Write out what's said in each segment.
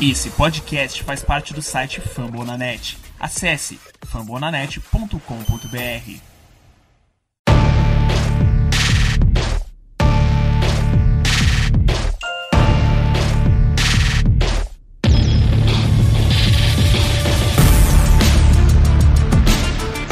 Esse podcast faz parte do site Fambonanet. Acesse fambonanet.com.br.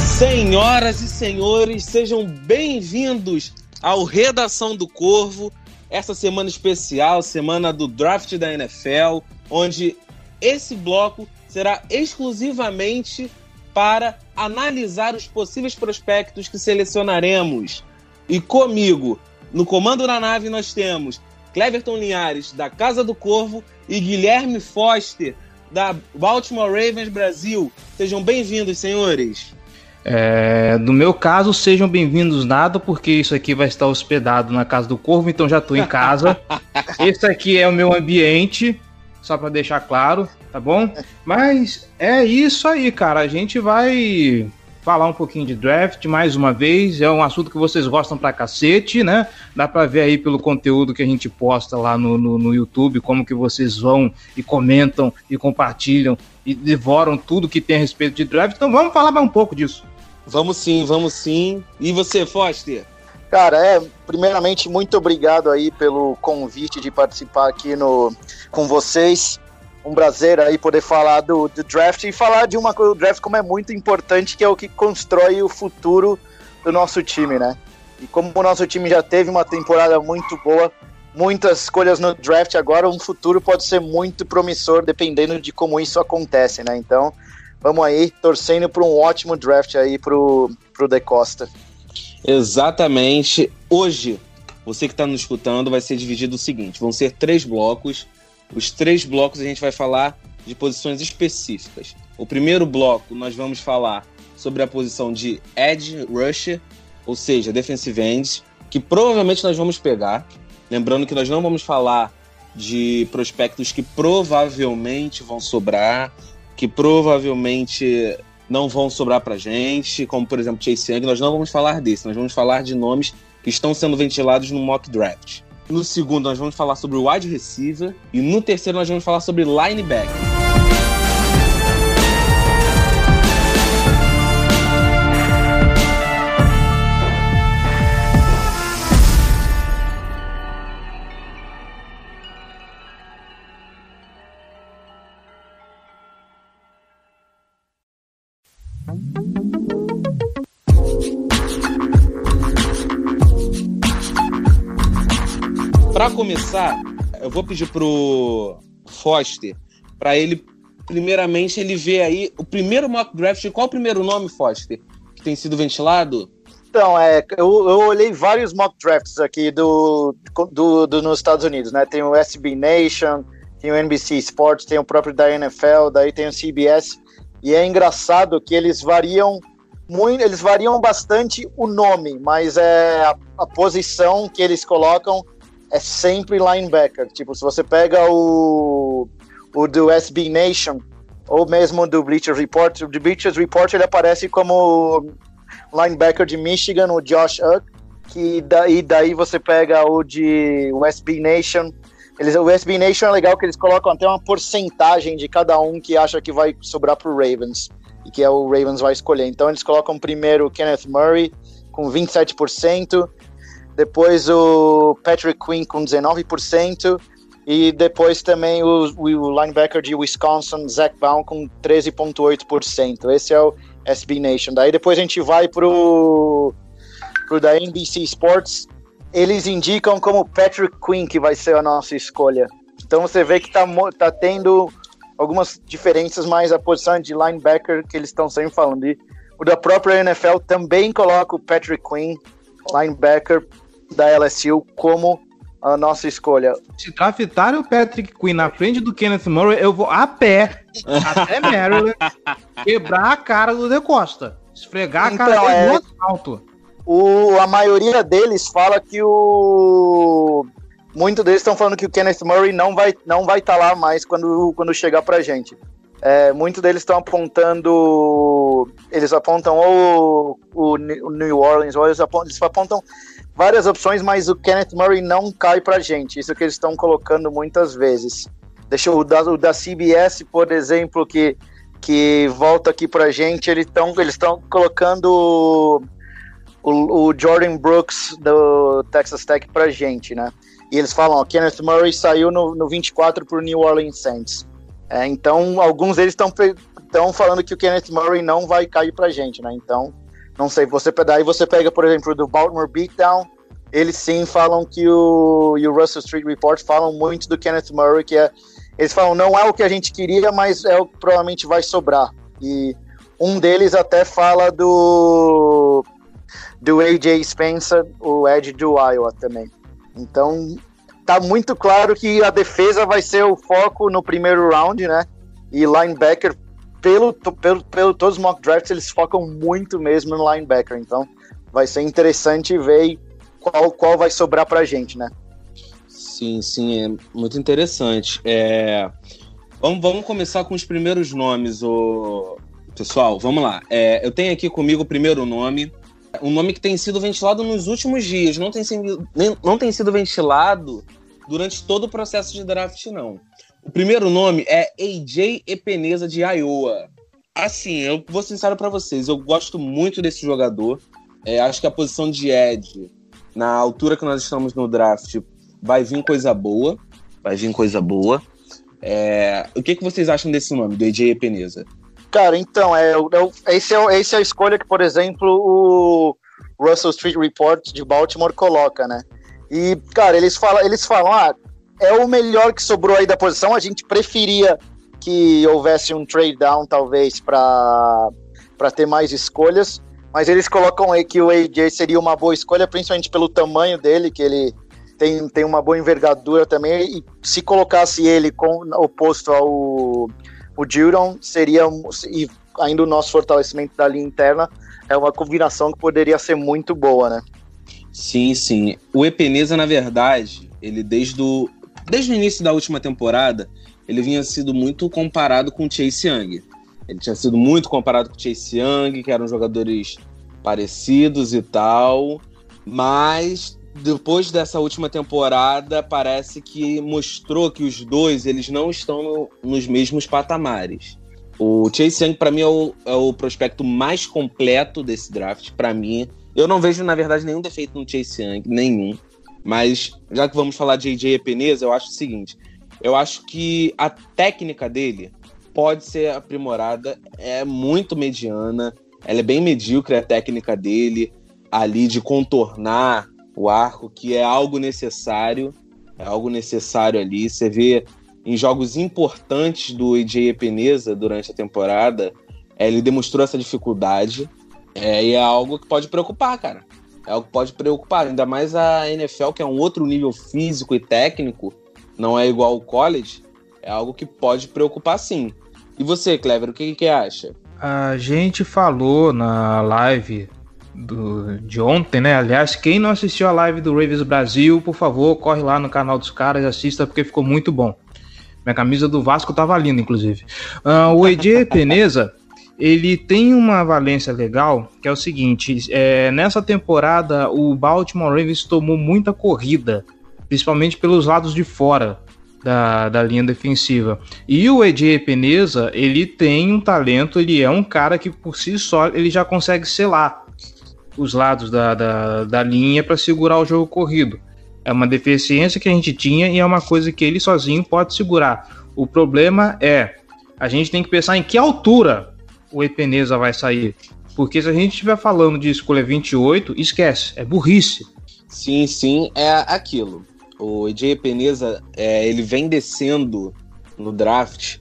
Senhoras e senhores, sejam bem-vindos ao Redação do Corvo, essa semana especial, semana do draft da NFL, onde esse bloco será exclusivamente para analisar os possíveis prospectos que selecionaremos. E comigo, no comando da nave, nós temos Cleverton Linhares, da Casa do Corvo, e Guilherme Foster, da Baltimore Ravens Brasil. Sejam bem-vindos, senhores. É, no meu caso, sejam bem-vindos nada, porque isso aqui vai estar hospedado na casa do Corvo, então já estou em casa. Esse aqui é o meu ambiente, só para deixar claro, tá bom? Mas é isso aí, cara. A gente vai falar um pouquinho de draft mais uma vez. É um assunto que vocês gostam pra cacete, né? Dá pra ver aí pelo conteúdo que a gente posta lá no, no, no YouTube, como que vocês vão e comentam e compartilham e devoram tudo que tem a respeito de draft. Então vamos falar mais um pouco disso. Vamos sim, vamos sim. E você, Foster? Cara, é, primeiramente, muito obrigado aí pelo convite de participar aqui no, com vocês. Um prazer aí poder falar do, do draft e falar de uma coisa, o draft como é muito importante, que é o que constrói o futuro do nosso time, né? E como o nosso time já teve uma temporada muito boa, muitas escolhas no draft, agora um futuro pode ser muito promissor, dependendo de como isso acontece, né? Então, vamos aí, torcendo para um ótimo draft aí pro, pro De Costa. Exatamente. Hoje, você que está nos escutando vai ser dividido o seguinte: vão ser três blocos. Os três blocos a gente vai falar de posições específicas. O primeiro bloco nós vamos falar sobre a posição de edge rusher, ou seja, defensive end, que provavelmente nós vamos pegar. Lembrando que nós não vamos falar de prospectos que provavelmente vão sobrar, que provavelmente não vão sobrar pra gente, como por exemplo Chase Young, nós não vamos falar desse, nós vamos falar de nomes que estão sendo ventilados no mock draft. No segundo, nós vamos falar sobre o wide receiver. E no terceiro, nós vamos falar sobre linebacker. Para começar, eu vou pedir pro Foster para ele primeiramente ele ver aí o primeiro mock draft. Qual o primeiro nome, Foster, que tem sido ventilado? Então, é, eu, eu olhei vários mock drafts aqui do, do, do, nos Estados Unidos, né? Tem o SB Nation, tem o NBC Sports, tem o próprio da NFL, daí tem o CBS. E é engraçado que eles variam muito, eles variam bastante o nome, mas é a, a posição que eles colocam é sempre linebacker. Tipo, se você pega o, o do SB Nation, ou mesmo do Bleacher Report, o do Bleacher Report ele aparece como linebacker de Michigan, o Josh Uck, que daí, daí você pega o de o SB Nation. Eles, o SB Nation é legal que eles colocam até uma porcentagem de cada um que acha que vai sobrar pro Ravens e que é o Ravens vai escolher. Então eles colocam primeiro o Kenneth Murray com 27%, depois o Patrick Quinn com 19%, e depois também o, o linebacker de Wisconsin, Zach Baum, com 13,8%. Esse é o SB Nation. Daí depois a gente vai pro, pro da NBC Sports. Eles indicam como Patrick Quinn que vai ser a nossa escolha. Então você vê que tá, tá tendo algumas diferenças, mas a posição de linebacker que eles estão sempre falando. E o da própria NFL também coloca o Patrick Quinn, linebacker, da LSU como a nossa escolha. Se draftarem o Patrick Quinn na frente do Kenneth Murray, eu vou a pé até Maryland quebrar a cara do De Costa. Esfregar então, a cara dele é... no asfalto. O, a maioria deles fala que o. Muitos deles estão falando que o Kenneth Murray não vai não vai estar tá lá mais quando, quando chegar pra gente. É, muitos deles estão apontando. Eles apontam ou o, o New Orleans, ou eles apontam, eles apontam várias opções, mas o Kenneth Murray não cai pra gente. Isso que eles estão colocando muitas vezes. Deixa o da, o da CBS, por exemplo, que, que volta aqui pra gente, eles estão eles colocando o, o, Jordan Brooks do Texas Tech pra gente, né? E eles falam, ó, Kenneth Murray saiu no, no 24 pro New Orleans Saints. É, então, alguns deles estão falando que o Kenneth Murray não vai cair pra gente, né? Então, não sei, você daí você pega, por exemplo, do Baltimore Beatdown, eles sim falam que o, e o Russell Street Report falam muito do Kenneth Murray, que é, eles falam, não é o que a gente queria, mas é o que provavelmente vai sobrar. E um deles até fala do do AJ Spencer, o Ed do Iowa também. Então, tá muito claro que a defesa vai ser o foco no primeiro round, né? E linebacker, pelo, pelo, pelo todos os mock drafts, eles focam muito mesmo no linebacker. Então, vai ser interessante ver qual, qual vai sobrar pra gente, né? Sim, sim, é muito interessante. É... Vamos, vamos começar com os primeiros nomes, o... pessoal. Vamos lá. É, eu tenho aqui comigo o primeiro nome, um nome que tem sido ventilado nos últimos dias, não tem, sido, não tem sido ventilado durante todo o processo de draft, não. O primeiro nome é AJ Epeneza de Iowa. Assim, eu vou ser sincero para vocês, eu gosto muito desse jogador. É, acho que a posição de Ed, na altura que nós estamos no draft, vai vir coisa boa. Vai vir coisa boa. É, o que, que vocês acham desse nome, do AJ Epeneza? Cara, então, é, é, esse, é, esse é a escolha que, por exemplo, o Russell Street Report de Baltimore coloca, né? E, cara, eles falam, eles falam, ah, é o melhor que sobrou aí da posição, a gente preferia que houvesse um trade down, talvez, para ter mais escolhas, mas eles colocam aí que o AJ seria uma boa escolha, principalmente pelo tamanho dele, que ele tem, tem uma boa envergadura também, e se colocasse ele com, oposto ao o Judon seria, e ainda o nosso fortalecimento da linha interna, é uma combinação que poderia ser muito boa, né? Sim, sim. O Epeneza, na verdade, ele desde o, desde o início da última temporada, ele vinha sido muito comparado com o Chase Young. Ele tinha sido muito comparado com o Chase Young, que eram jogadores parecidos e tal, mas depois dessa última temporada, parece que mostrou que os dois eles não estão no, nos mesmos patamares. O Chase Young, para mim, é o, é o, prospecto mais completo desse draft. Para mim, eu não vejo, na verdade, nenhum defeito no Chase Young, nenhum. Mas, já que vamos falar de AJ Epeneza, eu acho o seguinte: eu acho que a técnica dele pode ser aprimorada, é muito mediana, ela é bem medíocre a técnica dele ali de contornar o arco, que é algo necessário, é algo necessário ali. Você vê em jogos importantes do EJ Epeneza durante a temporada, é, ele demonstrou essa dificuldade, é, e é algo que pode preocupar, cara. É algo que pode preocupar, ainda mais a NFL, que é um outro nível físico e técnico, não é igual ao college, é algo que pode preocupar sim. E você, Clever, o que, que acha? A gente falou na live do, de ontem, né? Aliás, quem não assistiu a live do Ravens Brasil, por favor, corre lá no canal dos caras e assista porque ficou muito bom. Minha camisa do Vasco tava linda, inclusive. Uh, o EJ Peneza, ele tem uma valência legal, que é o seguinte: é, nessa temporada, o Baltimore Ravens tomou muita corrida, principalmente pelos lados de fora. Da, da, linha defensiva. E o EJ Peneza, ele tem um talento, ele é um cara que por si só ele já consegue selar os lados da, da, da linha para segurar o jogo corrido. É uma deficiência que a gente tinha e é uma coisa que ele sozinho pode segurar. O problema é a gente tem que pensar em que altura o Epeneza vai sair. Porque se a gente estiver falando de escolha 28, esquece, é burrice. Sim, sim, é aquilo. O EJ Epeneza, é, ele vem descendo no draft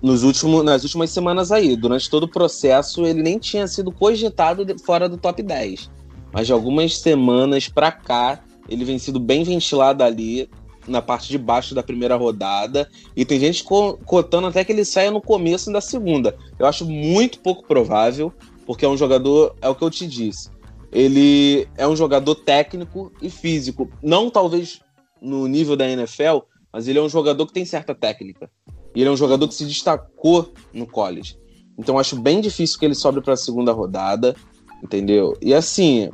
nos últimos, nas últimas semanas aí. Durante todo o processo, ele nem tinha sido cogitado fora do top 10. Mas de algumas semanas pra cá, ele vem sido bem ventilado ali na parte de baixo da primeira rodada. E tem gente cotando até que ele saia no começo da segunda. Eu acho muito pouco provável, porque é um jogador, é o que eu te disse. Ele é um jogador técnico e físico. Não talvez no nível da NFL, mas ele é um jogador que tem certa técnica. E ele é um jogador que se destacou no college. Então acho bem difícil que ele sobe para a segunda rodada, entendeu? E assim,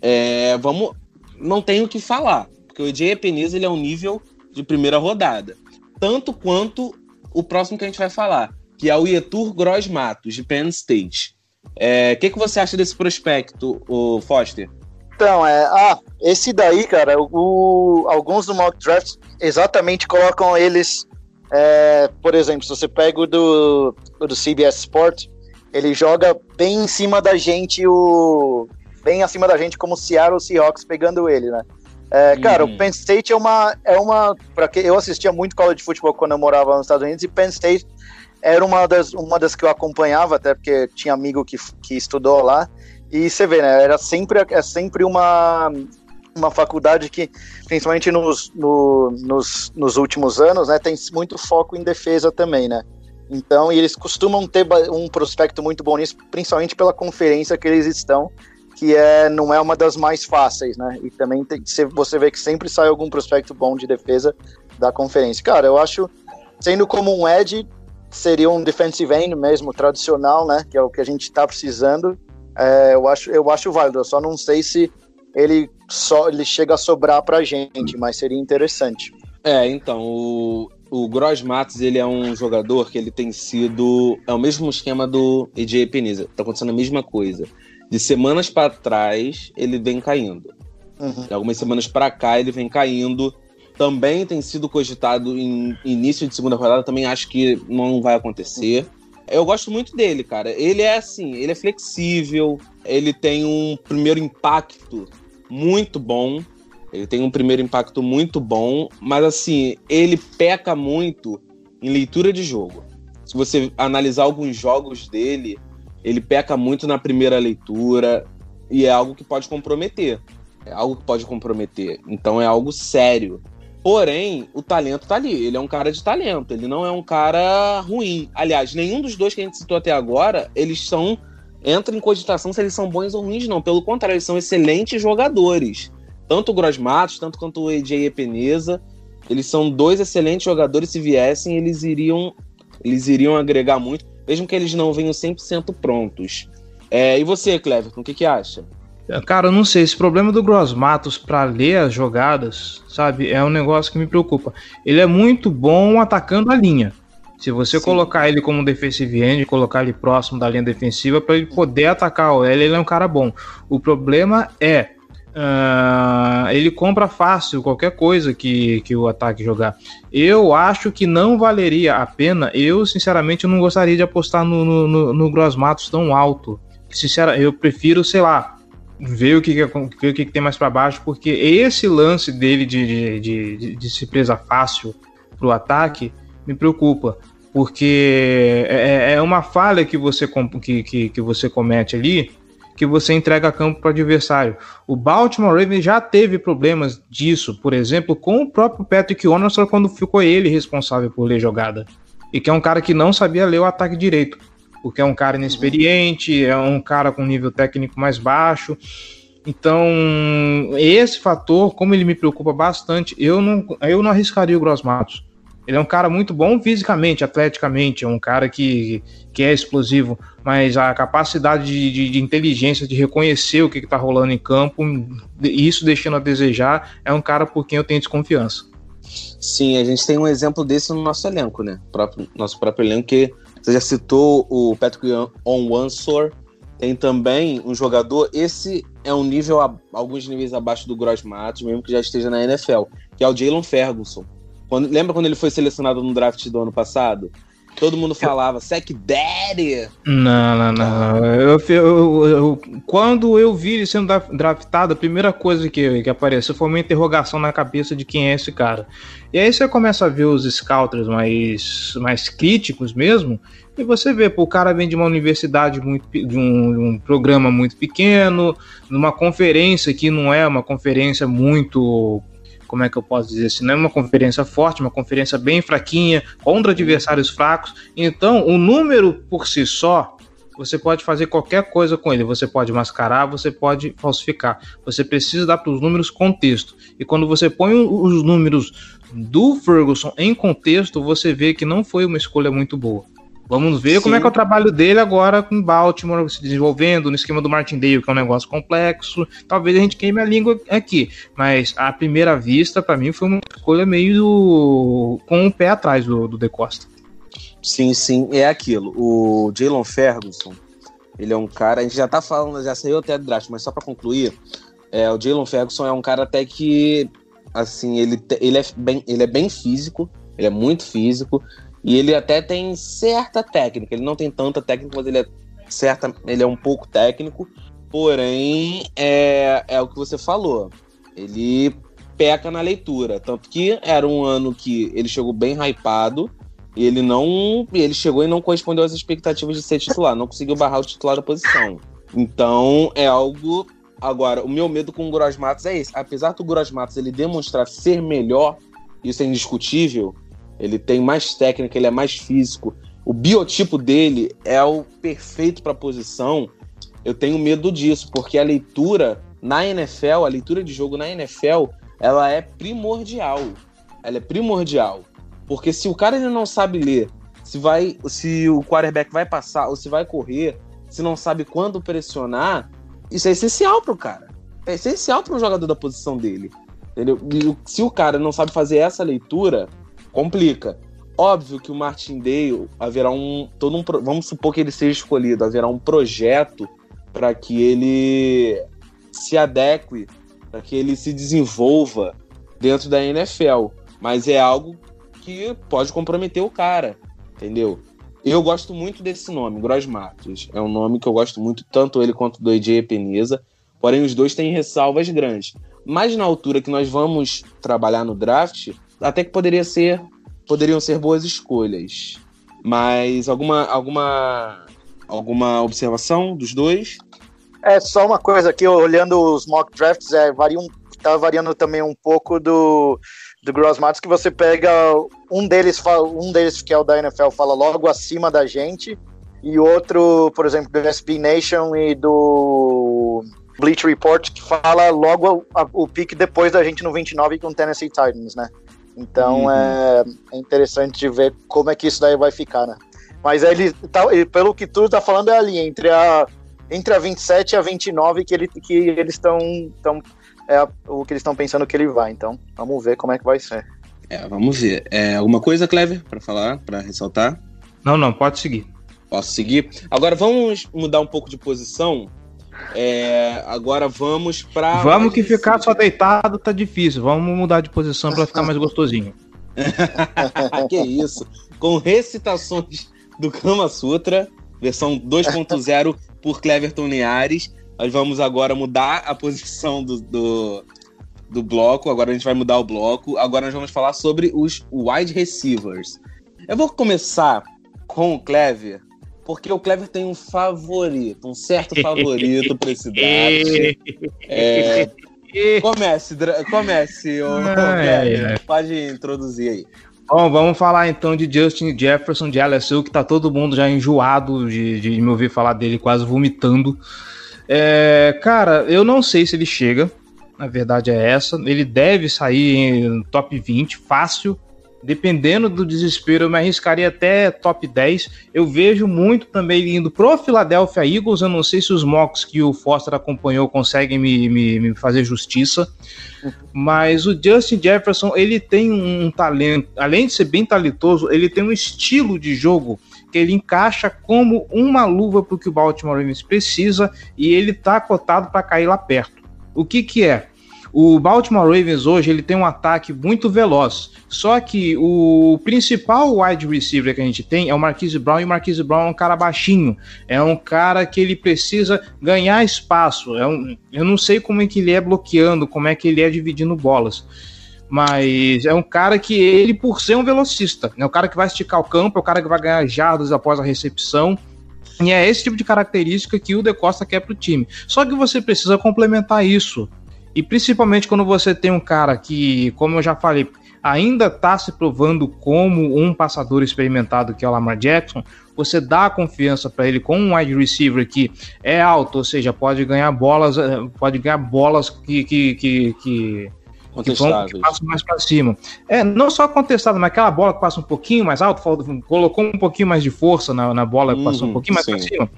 é, vamos, não tenho o que falar, porque o EJ Epeneza ele é um nível de primeira rodada. tanto quanto o próximo que a gente vai falar, que é o Yetur Gross Matos, de Penn State. O é, que, que você acha desse prospecto, o Foster? Então, é, ah, esse daí, cara, o, alguns do mock draft exatamente colocam eles, é, por exemplo, se você pega o do, o do CBS Sport, ele joga bem em cima da gente, o bem acima da gente, como o Seattle Seahawks pegando ele, né? É, cara, uhum. o Penn State é uma, é uma, para que eu assistia muito college de futebol quando eu morava nos Estados Unidos e Penn State era uma das, uma das que eu acompanhava, até porque tinha amigo que, que estudou lá. E você vê, né? Era sempre, é sempre uma, uma faculdade que, principalmente nos, no, nos, nos últimos anos, né, tem muito foco em defesa também, né? Então, e eles costumam ter um prospecto muito bom nisso, principalmente pela conferência que eles estão, que é, não é uma das mais fáceis, né? E também tem, você vê que sempre sai algum prospecto bom de defesa da conferência. Cara, eu acho, sendo como um edge, seria um defensive end mesmo, tradicional, né? Que é o que a gente está precisando. É, eu, acho, eu acho válido, eu só não sei se ele só ele chega a sobrar pra gente, mas seria interessante. É, então, o, o Gross Matos, ele é um jogador que ele tem sido. É o mesmo esquema do AJ Peneza. Tá acontecendo a mesma coisa. De semanas para trás, ele vem caindo. Uhum. De algumas semanas para cá, ele vem caindo também tem sido cogitado em início de segunda rodada, também acho que não vai acontecer. Eu gosto muito dele, cara. Ele é assim, ele é flexível, ele tem um primeiro impacto muito bom. Ele tem um primeiro impacto muito bom, mas assim, ele peca muito em leitura de jogo. Se você analisar alguns jogos dele, ele peca muito na primeira leitura e é algo que pode comprometer. É algo que pode comprometer. Então é algo sério. Porém, o talento tá ali. Ele é um cara de talento. Ele não é um cara ruim. Aliás, nenhum dos dois que a gente citou até agora, eles são. Entra em cogitação se eles são bons ou ruins, não. Pelo contrário, eles são excelentes jogadores. Tanto o Gross Matos, tanto quanto o AJ Epeneza. Eles são dois excelentes jogadores. Se viessem, eles iriam, eles iriam agregar muito, mesmo que eles não venham 100% prontos. É, e você, Cleverton, o que, que acha? Cara, eu não sei, esse problema do Gross Matos para ler as jogadas, sabe, é um negócio que me preocupa. Ele é muito bom atacando a linha. Se você Sim. colocar ele como defensive end, colocar ele próximo da linha defensiva para ele poder atacar o L, ele é um cara bom. O problema é uh, ele compra fácil qualquer coisa que, que o ataque jogar. Eu acho que não valeria a pena. Eu, sinceramente, não gostaria de apostar no, no, no, no Gross Matos tão alto. Sinceramente, eu prefiro, sei lá, ver o que, ver o que, que tem mais para baixo, porque esse lance dele de, de, de, de se presa fácil pro ataque me preocupa. Porque é, é, é uma falha que você, que, que, que você comete ali que você entrega campo para o adversário. O Baltimore Ravens já teve problemas disso, por exemplo, com o próprio Patrick Onasser quando ficou ele responsável por ler jogada. E que é um cara que não sabia ler o ataque direito porque é um cara inexperiente, é um cara com nível técnico mais baixo. Então, esse fator, como ele me preocupa bastante, eu não, eu não arriscaria o Gross Matos. Ele é um cara muito bom fisicamente, atleticamente, é um cara que, que é explosivo, mas a capacidade de, de, de inteligência, de reconhecer o que está rolando em campo, isso deixando a desejar, é um cara por quem eu tenho desconfiança. Sim, a gente tem um exemplo desse no nosso elenco, né? Próprio, nosso próprio elenco, que você já citou o Patrick Onwansor. Tem também um jogador, esse é um nível, alguns níveis abaixo do Gross Matos, mesmo que já esteja na NFL, que é o Jalen Ferguson. Quando, lembra quando ele foi selecionado no draft do ano passado? Todo mundo falava, Sec Daddy! Não, não, não. Eu, eu, eu, quando eu vi ele sendo draftado, a primeira coisa que, que apareceu foi uma interrogação na cabeça de quem é esse cara. E aí você começa a ver os scouters mais, mais críticos mesmo, e você vê, pô, o cara vem de uma universidade muito, de um, de um programa muito pequeno, numa conferência que não é uma conferência muito como é que eu posso dizer assim, não é uma conferência forte, uma conferência bem fraquinha, contra adversários fracos. Então, o número por si só, você pode fazer qualquer coisa com ele. Você pode mascarar, você pode falsificar. Você precisa dar para os números contexto. E quando você põe os números do Ferguson em contexto, você vê que não foi uma escolha muito boa. Vamos ver Sim. como é que é o trabalho dele agora com Baltimore se desenvolvendo no esquema do Martindale, que é um negócio complexo. Talvez a gente queime a língua aqui, mas à primeira vista, para mim, foi uma escolha meio com o pé atrás do, do De Costa. Sim, sim, é aquilo. O Jalen Ferguson, ele é um cara, a gente já tá falando, já saiu até do draft, mas só para concluir, é, o Jalen Ferguson é um cara até que, assim, ele, ele, é bem, ele é bem físico, ele é muito físico, e ele até tem certa técnica. Ele não tem tanta técnica, mas ele é certa, ele é um pouco técnico. Porém, é, é o que você falou. Ele peca na leitura. Tanto que era um ano que ele chegou bem hypado. E ele não. Ele chegou e não correspondeu às expectativas de ser titular. Não conseguiu barrar o titular da posição. Então é algo. Agora, o meu medo com o Gross Matos é esse. Apesar do Gross Matos ele demonstrar ser melhor, isso é indiscutível ele tem mais técnica, ele é mais físico. O biotipo dele é o perfeito para a posição. Eu tenho medo disso, porque a leitura na NFL, a leitura de jogo na NFL, ela é primordial. Ela é primordial. Porque se o cara ele não sabe ler, se vai, se o quarterback vai passar ou se vai correr, se não sabe quando pressionar, isso é essencial pro cara. É essencial para um jogador da posição dele. Entendeu? E se o cara não sabe fazer essa leitura, complica. Óbvio que o Martindale haverá um todo um vamos supor que ele seja escolhido, haverá um projeto para que ele se adeque, para que ele se desenvolva dentro da NFL, mas é algo que pode comprometer o cara, entendeu? Eu gosto muito desse nome, Gross Matos. É um nome que eu gosto muito, tanto ele quanto do AJ Peneza. Porém, os dois têm ressalvas grandes. Mas na altura que nós vamos trabalhar no draft, até que poderia ser, poderiam ser boas escolhas. Mas alguma, alguma, alguma observação dos dois? É só uma coisa aqui, olhando os mock drafts, é, varia um, tá variando também um pouco do, do Gross Matos, que você pega um deles, um deles que é o da NFL fala logo acima da gente, e outro, por exemplo, do SB Nation e do Bleach Report, que fala logo o, o pique depois da gente no 29 com o Tennessee Titans, né? Então uhum. é, é, interessante de ver como é que isso daí vai ficar, né? Mas ele, tá, pelo que tudo tá falando, é ali, entre a, entre a 27 e a 29 que, ele, que eles estão. Tão, é o que eles estão pensando que ele vai. Então, vamos ver como é que vai ser. É, vamos ver. É, alguma coisa, Clever, para falar, para ressaltar? Não, não, pode seguir. Posso seguir? Agora vamos mudar um pouco de posição é, agora vamos para. Vamos que ficar só deitado tá difícil. Vamos mudar de posição para ficar mais gostosinho. que isso. Com recitações do Kama Sutra, versão 2.0 por Cleverton Liares. Nós vamos agora mudar a posição do, do, do, bloco. Agora a gente vai mudar o bloco. Agora nós vamos falar sobre os wide receivers. Eu vou começar com o Clever, porque o Clever tem um favorito, um certo favorito para esse draft. É, comece, comece, ô, Clever, pode introduzir aí. Bom, vamos falar então de Justin Jefferson de LSU, que tá todo mundo já enjoado de, de me ouvir falar dele, quase vomitando. É, cara, eu não sei se ele chega, na verdade é essa. Ele deve sair em top 20, fácil, dependendo do desespero, eu me arriscaria até top 10. Eu vejo muito também indo pro Philadelphia Eagles. Eu não sei se os mocks que o Foster acompanhou conseguem me, me, me fazer justiça. Mas o Justin Jefferson, ele tem um talento, além de ser bem talentoso, ele tem um estilo de jogo que ele encaixa como uma luva para o que o Baltimore Ravens precisa e ele tá cotado para cair lá perto. O que que é? O Baltimore Ravens hoje ele tem um ataque muito veloz. Só que o principal wide receiver que a gente tem é o Marquise Brown e o Marquise Brown é um cara baixinho. É um cara que ele precisa ganhar espaço. É um, eu não sei como é que ele é bloqueando, como é que ele é dividindo bolas. Mas é um cara que ele, por ser um velocista, é o cara que vai esticar o campo, é o cara que vai ganhar jardas após a recepção. E é esse tipo de característica que o De Costa quer para o time. Só que você precisa complementar isso e principalmente quando você tem um cara que, como eu já falei, ainda está se provando como um passador experimentado, que é o Lamar Jackson, você dá confiança para ele com um wide receiver que é alto, ou seja, pode ganhar bolas, eh, pode ganhar bolas que, que, que, que, que, vão, que passam mais para cima. É, não só contestado, mas aquela bola que passa um pouquinho mais alto, colocou um pouquinho mais de força na, na bola, uhum, passou um pouquinho mais para cima.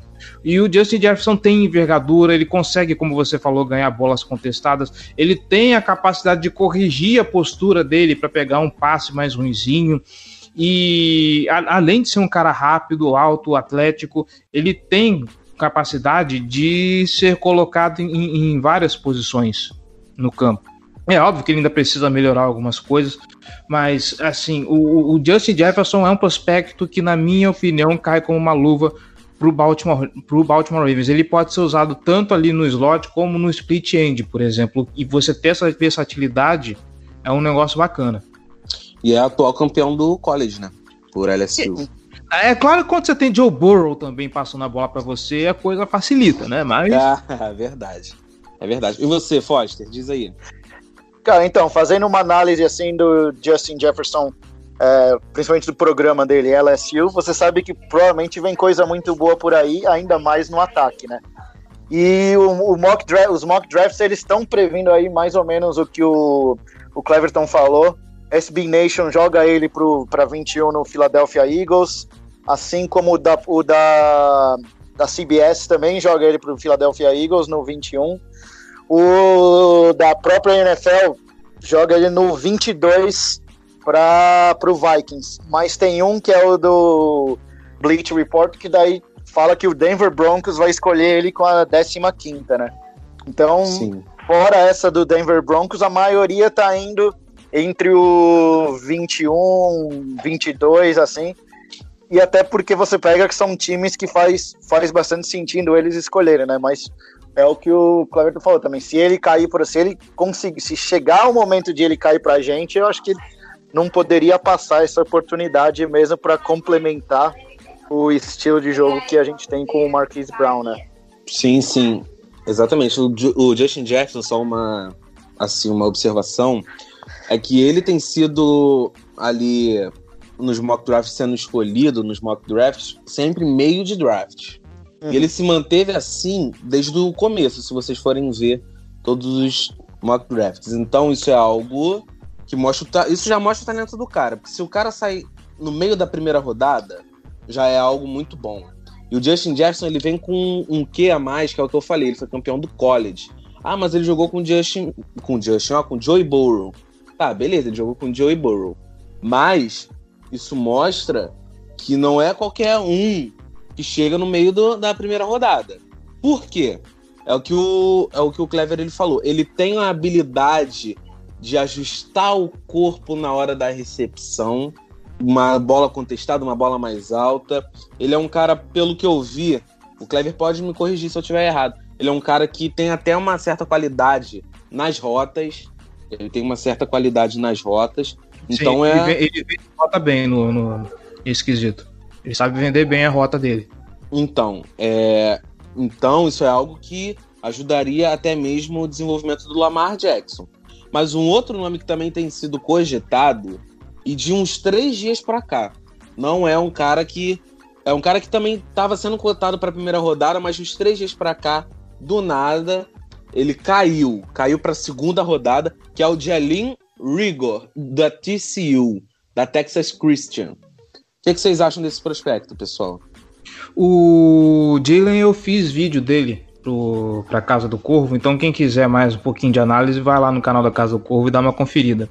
E o Justin Jefferson tem envergadura, ele consegue, como você falou, ganhar bolas contestadas. Ele tem a capacidade de corrigir a postura dele para pegar um passe mais ruinzinho. E a, além de ser um cara rápido, alto, atlético, ele tem capacidade de ser colocado em, em várias posições no campo. É óbvio que ele ainda precisa melhorar algumas coisas, mas assim, o, o, Justin Jefferson é um prospecto que, na minha opinião, cai como uma luva para o Baltimore, pro Baltimore Ravens. Ele pode ser usado tanto ali no slot como no split end, por exemplo. E você ter essa versatilidade é um negócio bacana. E é atual campeão do college, né? Por LSU. É, é claro que quando você tem Joe Burrow também passando a bola para você, a coisa facilita, né? Mas. É, verdade. É verdade. E você, Foster, diz aí. Cara, então, fazendo uma análise assim do Justin Jefferson, é, principalmente do programa dele, LSU, você sabe que provavelmente vem coisa muito boa por aí, ainda mais no ataque, né? E o, o mock os mock drafts, eles estão previndo aí mais ou menos o que o, o Cleverton falou. SB Nation joga ele para 21 no Philadelphia Eagles, assim como o da, o da, da CBS também joga ele para o Philadelphia Eagles no 21. O da própria NFL joga ele no 22 para o Vikings. Mas tem um que é o do Bleach Report, que daí fala que o Denver Broncos vai escolher ele com a 15, né? Então, Sim. fora essa do Denver Broncos, a maioria tá indo entre o 21, 22, assim. E até porque você pega que são times que faz, faz bastante sentido eles escolherem, né? Mas é o que o Cleverton falou também. Se ele cair por se ele conseguir, se chegar o momento de ele cair pra gente, eu acho que não poderia passar essa oportunidade mesmo para complementar o estilo de jogo que a gente tem com o Marquise Brown, né? Sim, sim. Exatamente. O, o Justin Jefferson, só uma assim, uma observação, é que ele tem sido ali nos mock drafts sendo escolhido nos mock drafts sempre meio de draft. E ele se manteve assim desde o começo, se vocês forem ver todos os mock drafts. Então isso é algo que mostra isso já mostra o talento do cara, porque se o cara sai no meio da primeira rodada, já é algo muito bom. E o Justin Jefferson ele vem com um Q a mais, que é o que eu falei, ele foi campeão do college. Ah, mas ele jogou com Justin, com Justin, ó, com Joey Burrow. Tá, beleza, ele jogou com Joey Burrow. Mas isso mostra que não é qualquer um que chega no meio do, da primeira rodada. Por quê? É o que o, é o que o Clever ele falou. Ele tem a habilidade de ajustar o corpo na hora da recepção, uma bola contestada, uma bola mais alta. Ele é um cara, pelo que eu vi, o Clever pode me corrigir se eu estiver errado. Ele é um cara que tem até uma certa qualidade nas rotas. Ele tem uma certa qualidade nas rotas. Então Sim, é. Ele, ele rota bem no, no esquisito. Ele sabe vender bem a rota dele. Então, é... então isso é algo que ajudaria até mesmo o desenvolvimento do Lamar Jackson. Mas um outro nome que também tem sido cogitado e de uns três dias para cá, não é um cara que é um cara que também estava sendo cotado para a primeira rodada, mas uns três dias para cá, do nada, ele caiu, caiu para a segunda rodada, que é o Jalen Rigor da TCU, da Texas Christian que, que vocês acham desse prospecto, pessoal? O Jalen, eu fiz vídeo dele para a Casa do Corvo, então quem quiser mais um pouquinho de análise, vai lá no canal da Casa do Corvo e dá uma conferida.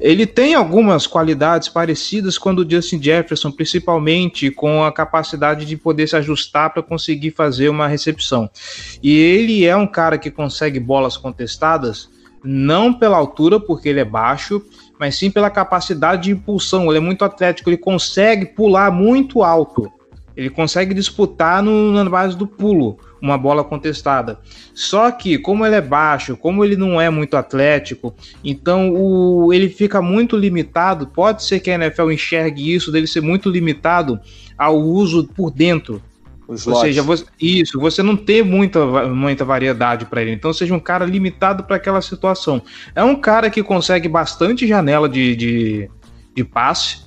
Ele tem algumas qualidades parecidas com o Justin Jefferson, principalmente com a capacidade de poder se ajustar para conseguir fazer uma recepção. E ele é um cara que consegue bolas contestadas, não pela altura, porque ele é baixo, mas sim pela capacidade de impulsão. Ele é muito atlético, ele consegue pular muito alto. Ele consegue disputar no, na base do pulo uma bola contestada. Só que, como ele é baixo, como ele não é muito atlético, então o, ele fica muito limitado. Pode ser que a NFL enxergue isso, dele ser muito limitado ao uso por dentro. Ou seja, você, isso, você não tem muita, muita variedade para ele. Então, seja um cara limitado para aquela situação. É um cara que consegue bastante janela de, de, de passe,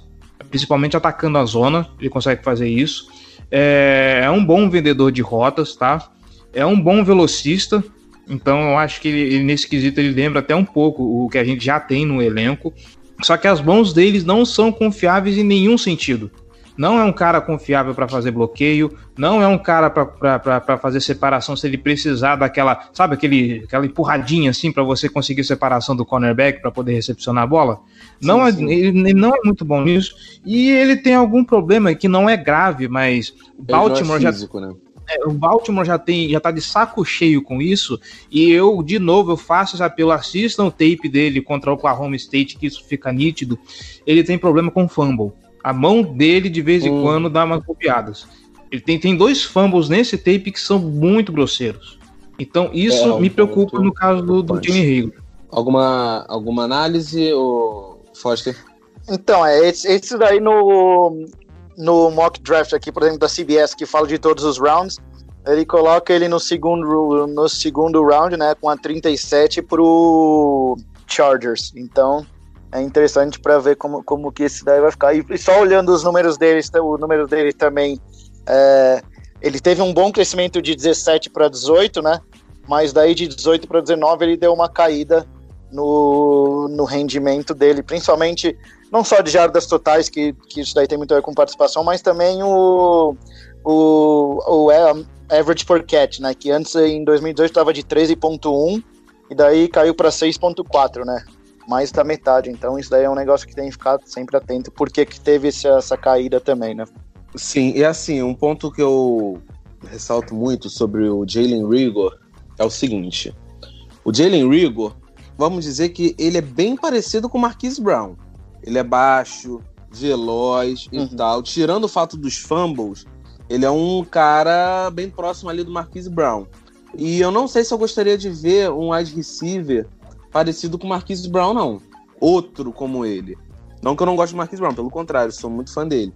principalmente atacando a zona. Ele consegue fazer isso. É, é um bom vendedor de rotas, tá? É um bom velocista. Então eu acho que ele, nesse quesito ele lembra até um pouco o que a gente já tem no elenco. Só que as mãos deles não são confiáveis em nenhum sentido. Não é um cara confiável para fazer bloqueio, não é um cara para fazer separação se ele precisar daquela, sabe, aquele, aquela empurradinha assim para você conseguir separação do cornerback para poder recepcionar a bola. Sim, não é, sim. Ele, ele, não é muito bom nisso e ele tem algum problema que não é grave, mas o Baltimore é físico, já né? É, o Baltimore já tem, já tá de saco cheio com isso, e eu, de novo, eu faço esse apelo, assistam o tape dele contra o Oklahoma State, que isso fica nítido. Ele tem problema com fumble. A mão dele, de vez em hum. quando, dá umas copiadas. Ele tem, tem dois fumbles nesse tape que são muito grosseiros. Então, isso é, me preocupa no caso do, do Jimmy Alguma, alguma análise, ou Foster? Então, é, esse, esse daí no, no mock draft aqui, por exemplo, da CBS, que fala de todos os rounds, ele coloca ele no segundo, no segundo round, né, com a 37 pro Chargers. Então, é interessante para ver como, como que esse daí vai ficar. E, e só olhando os números deles, o número dele também, é, ele teve um bom crescimento de 17 para 18, né, mas daí de 18 para 19 ele deu uma caída no, no rendimento dele, principalmente não só de jardas totais, que, que isso daí tem muito a ver com participação, mas também o, o, o average per catch, né? Que antes em 2018 estava de 13.1 e daí caiu para 6.4, né? Mais da metade. Então isso daí é um negócio que tem que ficar sempre atento, porque que teve essa, caída também, né? Sim, e assim, um ponto que eu ressalto muito sobre o Jalen Rigor é o seguinte. O Jalen Rigor, vamos dizer que ele é bem parecido com o Marquise Brown. Ele é baixo, veloz uhum. e tal. Tirando o fato dos fumbles, ele é um cara bem próximo ali do Marquise Brown. E eu não sei se eu gostaria de ver um wide receiver parecido com o Marquise Brown, não. Outro como ele. Não que eu não goste do Marquise Brown, pelo contrário, sou muito fã dele.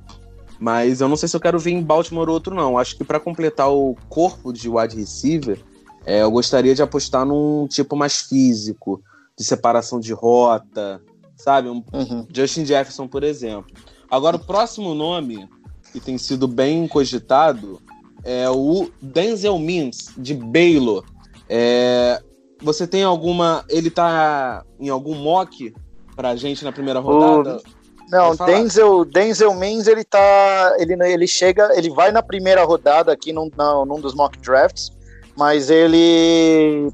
Mas eu não sei se eu quero ver em Baltimore outro, não. Acho que para completar o corpo de wide receiver, é, eu gostaria de apostar num tipo mais físico, de separação de rota, sabe? Um uhum. Justin Jefferson, por exemplo. Agora, o próximo nome que tem sido bem cogitado é o Denzel Mims, de Baylor. É, você tem alguma. Ele tá em algum mock pra gente na primeira rodada? O... Não, Denzel, Denzel Mims, ele tá. Ele, ele chega, ele vai na primeira rodada aqui num, num dos mock drafts, mas ele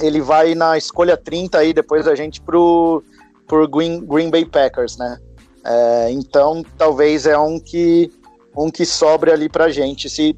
ele vai na escolha 30 aí depois da gente pro por Green, Green Bay Packers, né? É, então, talvez é um que um que sobre ali pra gente, se,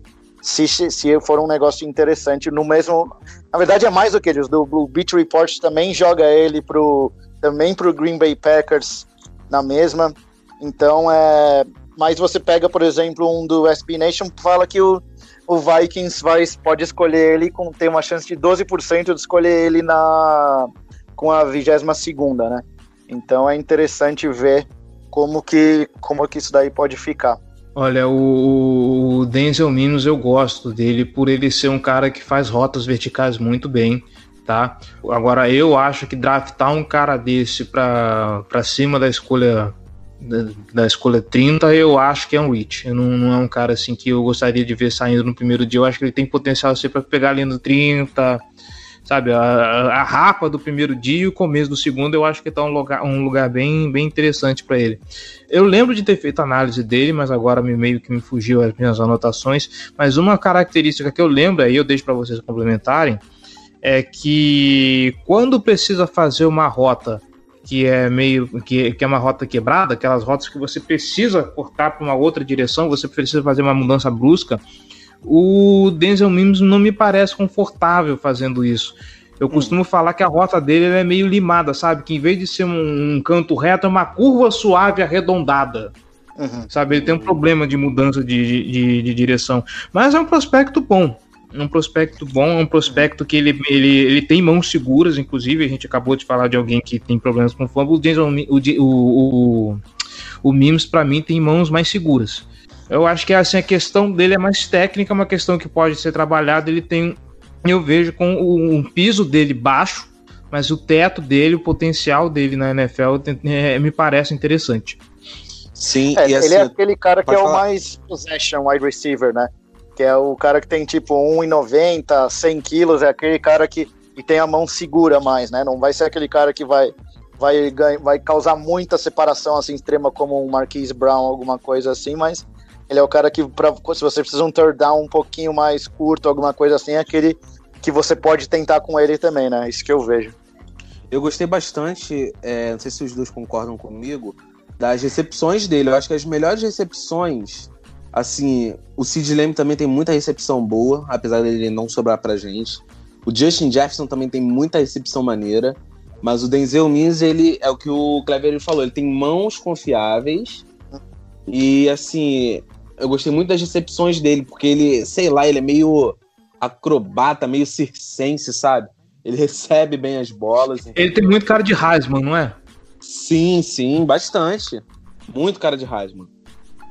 se, se for um negócio interessante no mesmo... Na verdade, é mais do que eles, o Beat Report também joga ele pro, também pro Green Bay Packers na mesma, então é... Mas você pega, por exemplo, um do SB Nation, fala que o, o Vikings vai, pode escolher ele, com, tem uma chance de 12% de escolher ele na, com a 22 segunda, né? Então é interessante ver como que, como que isso daí pode ficar. Olha, o, Denzel Minos eu gosto dele por ele ser um cara que faz rotas verticais muito bem, tá? Agora eu acho que draftar um cara desse para cima da escolha da, da, escolha 30, eu acho que é um reach. Não, não, é um cara assim que eu gostaria de ver saindo no primeiro dia. Eu acho que ele tem potencial assim, para pegar ali no 30, sabe, a, a rapa do primeiro dia e o começo do segundo, eu acho que tá um lugar, um lugar bem, bem interessante para ele. Eu lembro de ter feito análise dele, mas agora me, meio que me fugiu as minhas anotações. Mas uma característica que eu lembro, aí eu deixo para vocês complementarem, é que quando precisa fazer uma rota que é meio que, que é uma rota quebrada, aquelas rotas que você precisa cortar para uma outra direção, você precisa fazer uma mudança brusca o Denzel Mims não me parece confortável fazendo isso. Eu hum. costumo falar que a rota dele é meio limada, sabe? Que em vez de ser um, um canto reto, é uma curva suave arredondada. Uhum. Sabe? Ele tem um problema de mudança de, de, de, direção. Mas é um prospecto bom. Um prospecto bom, é um prospecto que ele, ele, ele tem mãos seguras, inclusive. A gente acabou de falar de alguém que tem problemas com fumble. O, Denzel, o, o, o, o Mims, para mim, tem mãos mais seguras. Eu acho que assim, a questão dele é mais técnica, uma questão que pode ser trabalhada. Ele tem, eu vejo com o um piso dele baixo, mas o teto dele, o potencial dele na NFL é, me parece interessante. Sim, é, assim, ele é aquele cara que é falar. o mais possession wide receiver, né? Que é o cara que tem tipo 1,90, 100 quilos, é aquele cara que e tem a mão segura mais, né? Não vai ser aquele cara que vai vai, vai causar muita separação assim extrema como um Marquise Brown, alguma coisa assim, mas ele é o cara que, pra, se você precisa um third down um pouquinho mais curto, alguma coisa assim, é aquele que você pode tentar com ele também, né? Isso que eu vejo. Eu gostei bastante, é, não sei se os dois concordam comigo, das recepções dele. Eu acho que as melhores recepções, assim, o Sid Lamb também tem muita recepção boa, apesar dele não sobrar pra gente. O Justin Jefferson também tem muita recepção maneira. Mas o Denzel Mims, ele é o que o Clever falou, ele tem mãos confiáveis. E assim, eu gostei muito das recepções dele, porque ele, sei lá, ele é meio acrobata, meio circense, sabe? Ele recebe bem as bolas. Então... Ele tem muito cara de Heisman, não é? Sim, sim, bastante. Muito cara de Heisman.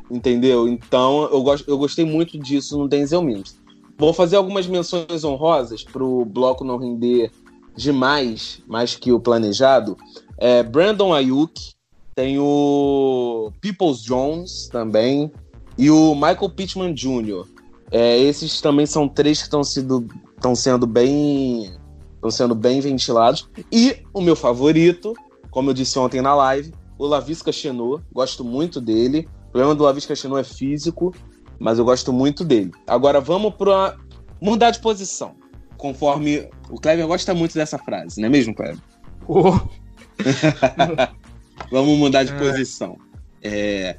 Entendeu? Então, eu, gost, eu gostei muito disso no Denzel Mims. Vou fazer algumas menções honrosas pro bloco não render demais, mais que o planejado. É Brandon Ayuk, tem o Peoples Jones também, e o Michael Pittman Jr. É, esses também são três que estão sendo, sendo bem estão sendo bem ventilados. E o meu favorito, como eu disse ontem na live, o Lavisca Chenot. Gosto muito dele. O problema do Lavisca Chenot é físico, mas eu gosto muito dele. Agora vamos para mudar de posição. Conforme o Kleber gosta muito dessa frase, não é mesmo, Kleber? Oh. vamos mudar de é. posição. É,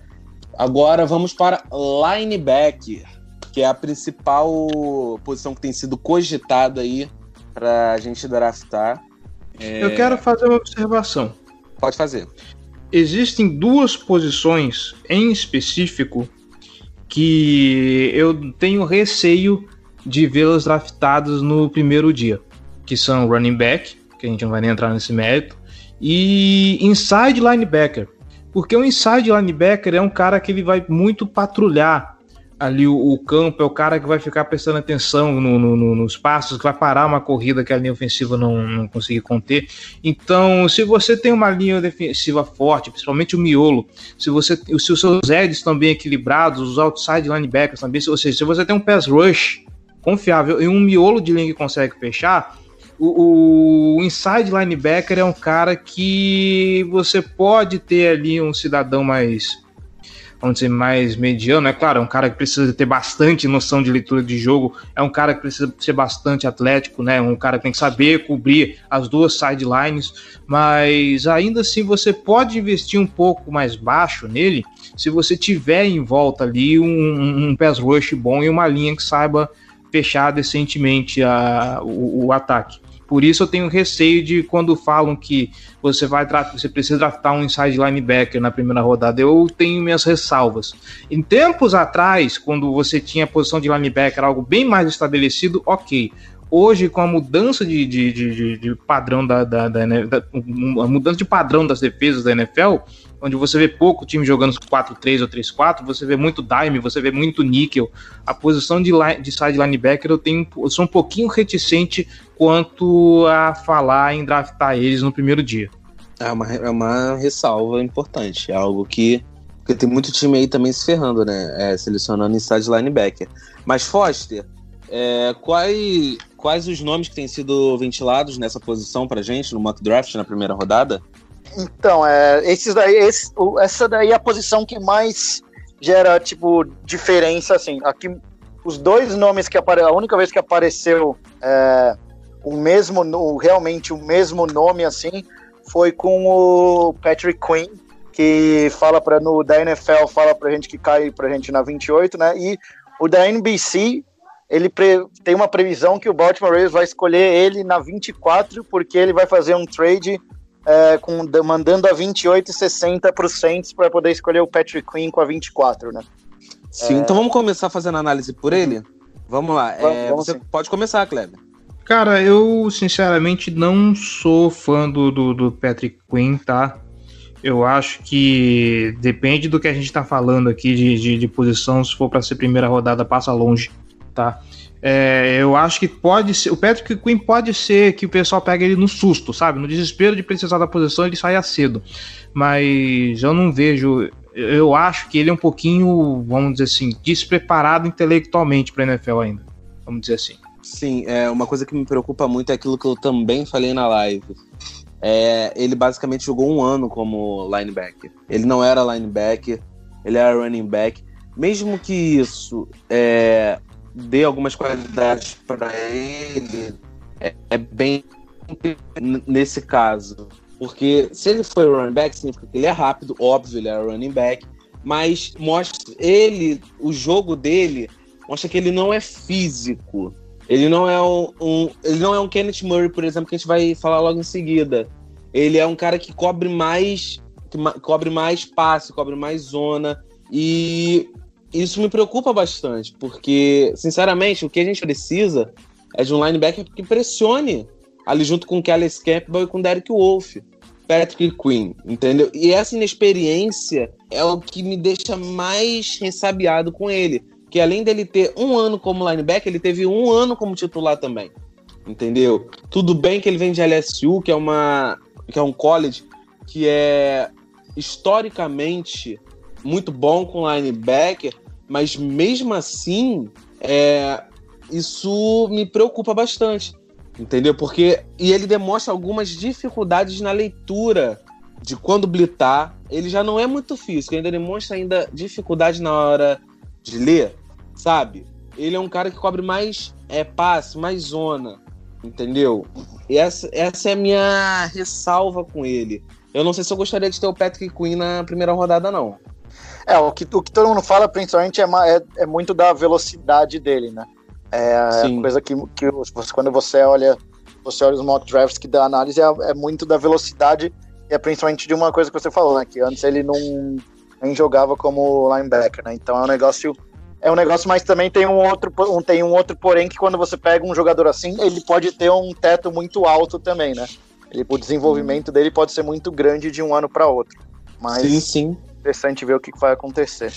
agora vamos para linebacker, que é a principal posição que tem sido cogitada aí para a gente draftar. É... Eu quero fazer uma observação. Pode fazer. Existem duas posições em específico que eu tenho receio de vê-las draftadas no primeiro dia, que são running back, que a gente não vai nem entrar nesse mérito, e inside linebacker. Porque o inside linebacker é um cara que ele vai muito patrulhar ali o, o, campo, é o cara que vai ficar prestando atenção no, no, no, nos passos, que vai parar uma corrida que a linha ofensiva não, não conseguir conter. Então, se você tem uma linha defensiva forte, principalmente o miolo, se você se os seus edges estão bem equilibrados, os outside linebackers também, ou seja, se você tem um pass rush confiável e um miolo de linha que consegue fechar, o, o, inside linebacker é um cara que você pode ter ali um cidadão mais vamos dizer, mais mediano. É claro, é um cara que precisa ter bastante noção de leitura de jogo, é um cara que precisa ser bastante atlético, né? Um cara que tem que saber cobrir as duas sidelines, mas ainda assim você pode investir um pouco mais baixo nele se você tiver em volta ali um, um pass rush bom e uma linha que saiba fechar decentemente a, o, o ataque. Por isso eu tenho receio de quando falam que você vai você precisa draftar um inside linebacker na primeira rodada. Eu tenho minhas ressalvas. Em tempos atrás, quando você tinha a posição de linebacker algo bem mais estabelecido, ok. Hoje, com a mudança de, de, de, de padrão da, da, da, da, a mudança de padrão das defesas da NFL, onde você vê pouco time jogando 4-3 ou 3-4, você vê muito dime, você vê muito níquel. A posição de, line, de side linebacker eu, tenho, eu sou um pouquinho reticente quanto a falar em draftar eles no primeiro dia. É uma, é uma ressalva importante, é algo que porque tem muito time aí também se ferrando, né? É, selecionando inside linebacker. Mas Foster, é, quais, quais os nomes que têm sido ventilados nessa posição pra gente no mock draft na primeira rodada? Então, é, esses daí, esse, essa daí é a posição que mais gera, tipo, diferença, assim. Aqui, os dois nomes que apareceram, a única vez que apareceu é, o mesmo, o, realmente o mesmo nome, assim, foi com o Patrick Quinn, que fala para no da NFL fala pra gente que cai pra gente na 28, né? E o da NBC, ele pre, tem uma previsão que o Baltimore Ravens vai escolher ele na 24 porque ele vai fazer um trade é, com, mandando a 28 e 60 para o Saints para poder escolher o Patrick Quinn com a 24, né? Sim, é... então vamos começar fazendo análise por ele? Vamos lá. Vamos, é, vamos você sim. pode começar, Kleber. Cara, eu sinceramente não sou fã do, do, do, Patrick Quinn, tá? Eu acho que depende do que a gente tá falando aqui de, de, de posição. Se for para ser primeira rodada, passa longe, tá? É, eu acho que pode ser. O Patrick Quinn pode ser que o pessoal pegue ele no susto, sabe? No desespero de precisar da posição, ele saia cedo. Mas eu não vejo. Eu acho que ele é um pouquinho, vamos dizer assim, despreparado intelectualmente para NFL ainda. Vamos dizer assim. Sim, é uma coisa que me preocupa muito é aquilo que eu também falei na live. É, ele basicamente jogou um ano como linebacker. Ele não era linebacker, ele era running back. Mesmo que isso é, dê algumas qualidades para ele, é, é, bem nesse caso. Porque se ele foi running back, significa que ele é rápido, óbvio, ele é running back, mas mostra ele, o jogo dele, mostra que ele não é físico. Ele não é um, ele não é um Kenneth Murray, por exemplo, que a gente vai falar logo em seguida. Ele é um cara que cobre mais que cobre mais passe, cobre mais zona e isso me preocupa bastante, porque sinceramente, o que a gente precisa é de um linebacker que pressione ali junto com Kelly Campbell e com Derek Wolf. Patrick Quinn, entendeu? E essa inexperiência é o que me deixa mais ressabiado com ele que além dele ter um ano como linebacker, ele teve um ano como titular também. Entendeu? Tudo bem que ele vem de LSU, que é uma que é um college que é historicamente muito bom com linebacker, mas mesmo assim, é, isso me preocupa bastante, entendeu? Porque e ele demonstra algumas dificuldades na leitura de quando blitar. Ele já não é muito físico, ainda demonstra ainda dificuldade na hora de ler, sabe? Ele é um cara que cobre mais é, passe, mais zona, entendeu? E essa, essa é a minha ressalva com ele. Eu não sei se eu gostaria de ter o Patrick Queen na primeira rodada, não. É, o que, o que todo mundo fala, principalmente, é, é, é muito da velocidade dele, né? É Sim. coisa que, que quando você olha, você olha os mock drafts que dá análise, é, é muito da velocidade e é principalmente de uma coisa que você falou, né? Que antes ele não nem jogava como linebacker, né? Então é um negócio é um negócio, mas também tem um outro, um, tem um outro porém que quando você pega um jogador assim, ele pode ter um teto muito alto também, né? Ele, o desenvolvimento dele pode ser muito grande de um ano para outro. Mas sim, sim. Interessante ver o que vai acontecer.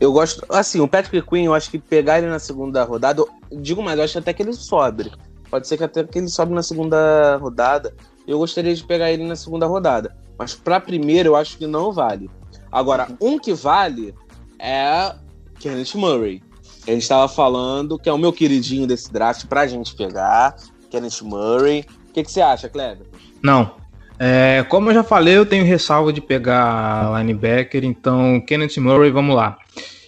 Eu gosto, assim, o Patrick Queen, eu acho que pegar ele na segunda rodada, digo mais, eu acho até que ele sobe. Pode ser que até que ele sobe na segunda rodada. Eu gostaria de pegar ele na segunda rodada. Mas para primeiro eu acho que não vale. Agora, um que vale é Kenneth Murray. A gente estava falando que é o meu queridinho desse draft pra gente pegar. Kenneth Murray. O que, que você acha, Kleber? Não. É, como eu já falei, eu tenho ressalva de pegar linebacker, então Kenneth Murray, vamos lá.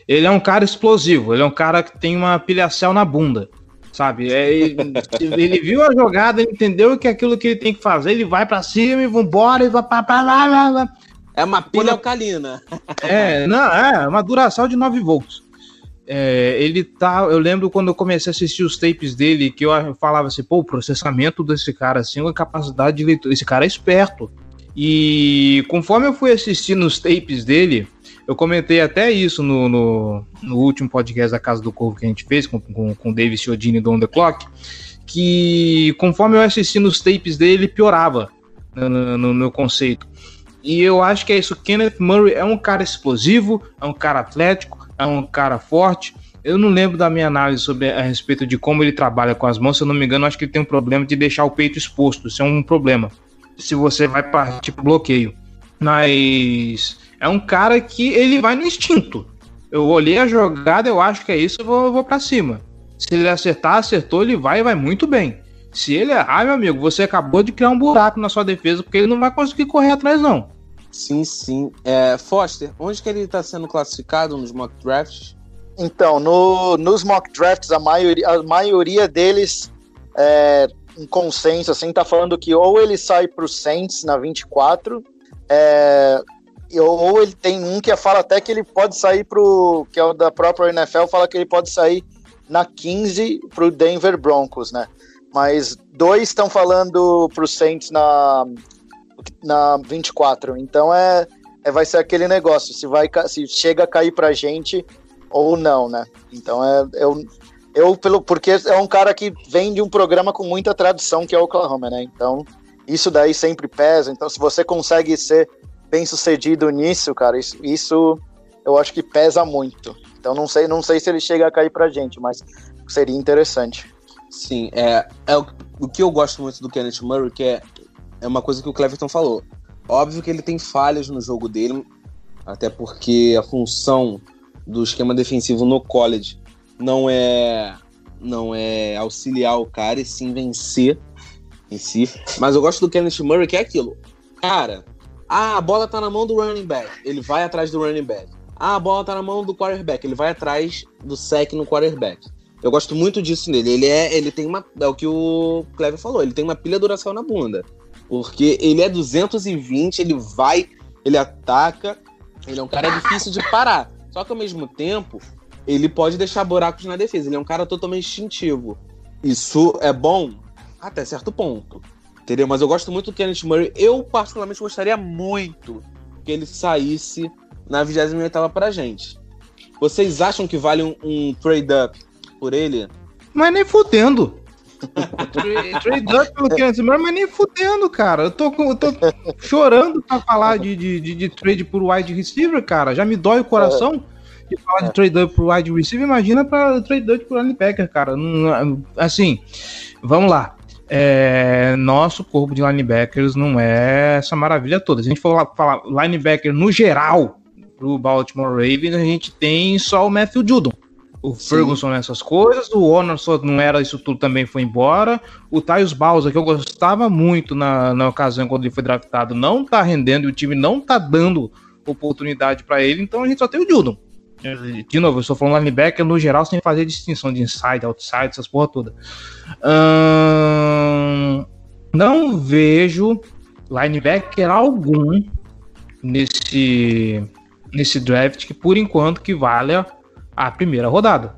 Ele é um cara explosivo, ele é um cara que tem uma pilhação na bunda, sabe? É, ele, ele, viu a jogada, entendeu que é aquilo que ele tem que fazer, ele vai para cima e vambora, e vai pra, pra lá, lá, lá. É uma pilha alcalina. É, não, é uma duração de 9 volts. É, ele tá. Eu lembro quando eu comecei a assistir os tapes dele, que eu falava assim, pô, o processamento desse cara, assim, a capacidade de leitura. Esse cara é esperto. E conforme eu fui assistindo os tapes dele, eu comentei até isso no, no, no último podcast da Casa do Corvo que a gente fez com, com, com o David Chiodini do On The Clock, que conforme eu assisti nos tapes dele, ele piorava no, no, no conceito. E eu acho que é isso. Kenneth Murray é um cara explosivo, é um cara atlético, é um cara forte. Eu não lembro da minha análise sobre a respeito de como ele trabalha com as mãos. Se eu não me engano, acho que ele tem um problema de deixar o peito exposto. Isso é um problema. Se você vai partir tipo bloqueio. Mas é um cara que ele vai no instinto. Eu olhei a jogada, eu acho que é isso, eu vou, vou para cima. Se ele acertar, acertou, ele vai e vai muito bem. Se ele errar, meu amigo, você acabou de criar um buraco na sua defesa, porque ele não vai conseguir correr atrás, não. Sim, sim. É, Foster, onde que ele está sendo classificado nos mock drafts? Então, no, nos mock drafts, a maioria, a maioria deles é um consenso, assim, tá falando que ou ele sai para o Saints na 24, é, ou ele tem um que fala até que ele pode sair pro, que é o da própria NFL, fala que ele pode sair na 15 para o Denver Broncos, né? Mas dois estão falando para o Saints na na 24. Então é, é vai ser aquele negócio, se vai se chega a cair pra gente ou não, né? Então é eu eu pelo porque é um cara que vem de um programa com muita tradição que é o Oklahoma, né? Então isso daí sempre pesa. Então se você consegue ser bem sucedido nisso, cara, isso, isso eu acho que pesa muito. Então não sei, não sei se ele chega a cair pra gente, mas seria interessante. Sim, é, é o, o que eu gosto muito do Kenneth Murray, que é é uma coisa que o Cleverton falou. Óbvio que ele tem falhas no jogo dele, até porque a função do esquema defensivo no college não é não é auxiliar o cara e sim vencer em si. Mas eu gosto do Kenneth Murray, que é aquilo. Cara, ah, a bola tá na mão do running back, ele vai atrás do running back. Ah, a bola tá na mão do quarterback, ele vai atrás do sec no quarterback. Eu gosto muito disso nele. Ele é, ele tem uma, é o que o Clever falou, ele tem uma pilha duração na bunda. Porque ele é 220, ele vai, ele ataca, ele é um cara difícil de parar. Só que ao mesmo tempo, ele pode deixar buracos na defesa. Ele é um cara totalmente instintivo. Isso é bom até certo ponto. Entendeu? Mas eu gosto muito do Kenneth Murray. Eu, particularmente, gostaria muito que ele saísse na 28 pra gente. Vocês acham que vale um, um trade-up por ele? Mas nem fudendo. Trade up pelo Kenneth Murray, mas nem fudendo, cara. Eu tô, eu tô chorando pra falar de, de, de, de, trade por wide receiver, cara. Já me dói o coração de falar de trade up por wide receiver. Imagina pra trade up por linebacker, cara. Assim, vamos lá. É, nosso corpo de linebackers não é essa maravilha toda. Se a gente for falar linebacker no geral pro Baltimore Ravens, a gente tem só o Matthew Judon. O Sim. Ferguson nessas coisas, o Honor só não era isso tudo, também foi embora. O Tyus Bowser, que eu gostava muito na, na ocasião quando ele foi draftado, não tá rendendo e o time não tá dando oportunidade para ele, então a gente só tem o Judon. De novo, eu estou falando linebacker no geral, sem fazer distinção de inside, outside, essas porra toda. Hum, não vejo linebacker algum nesse, nesse draft que, por enquanto, que valha a primeira rodada.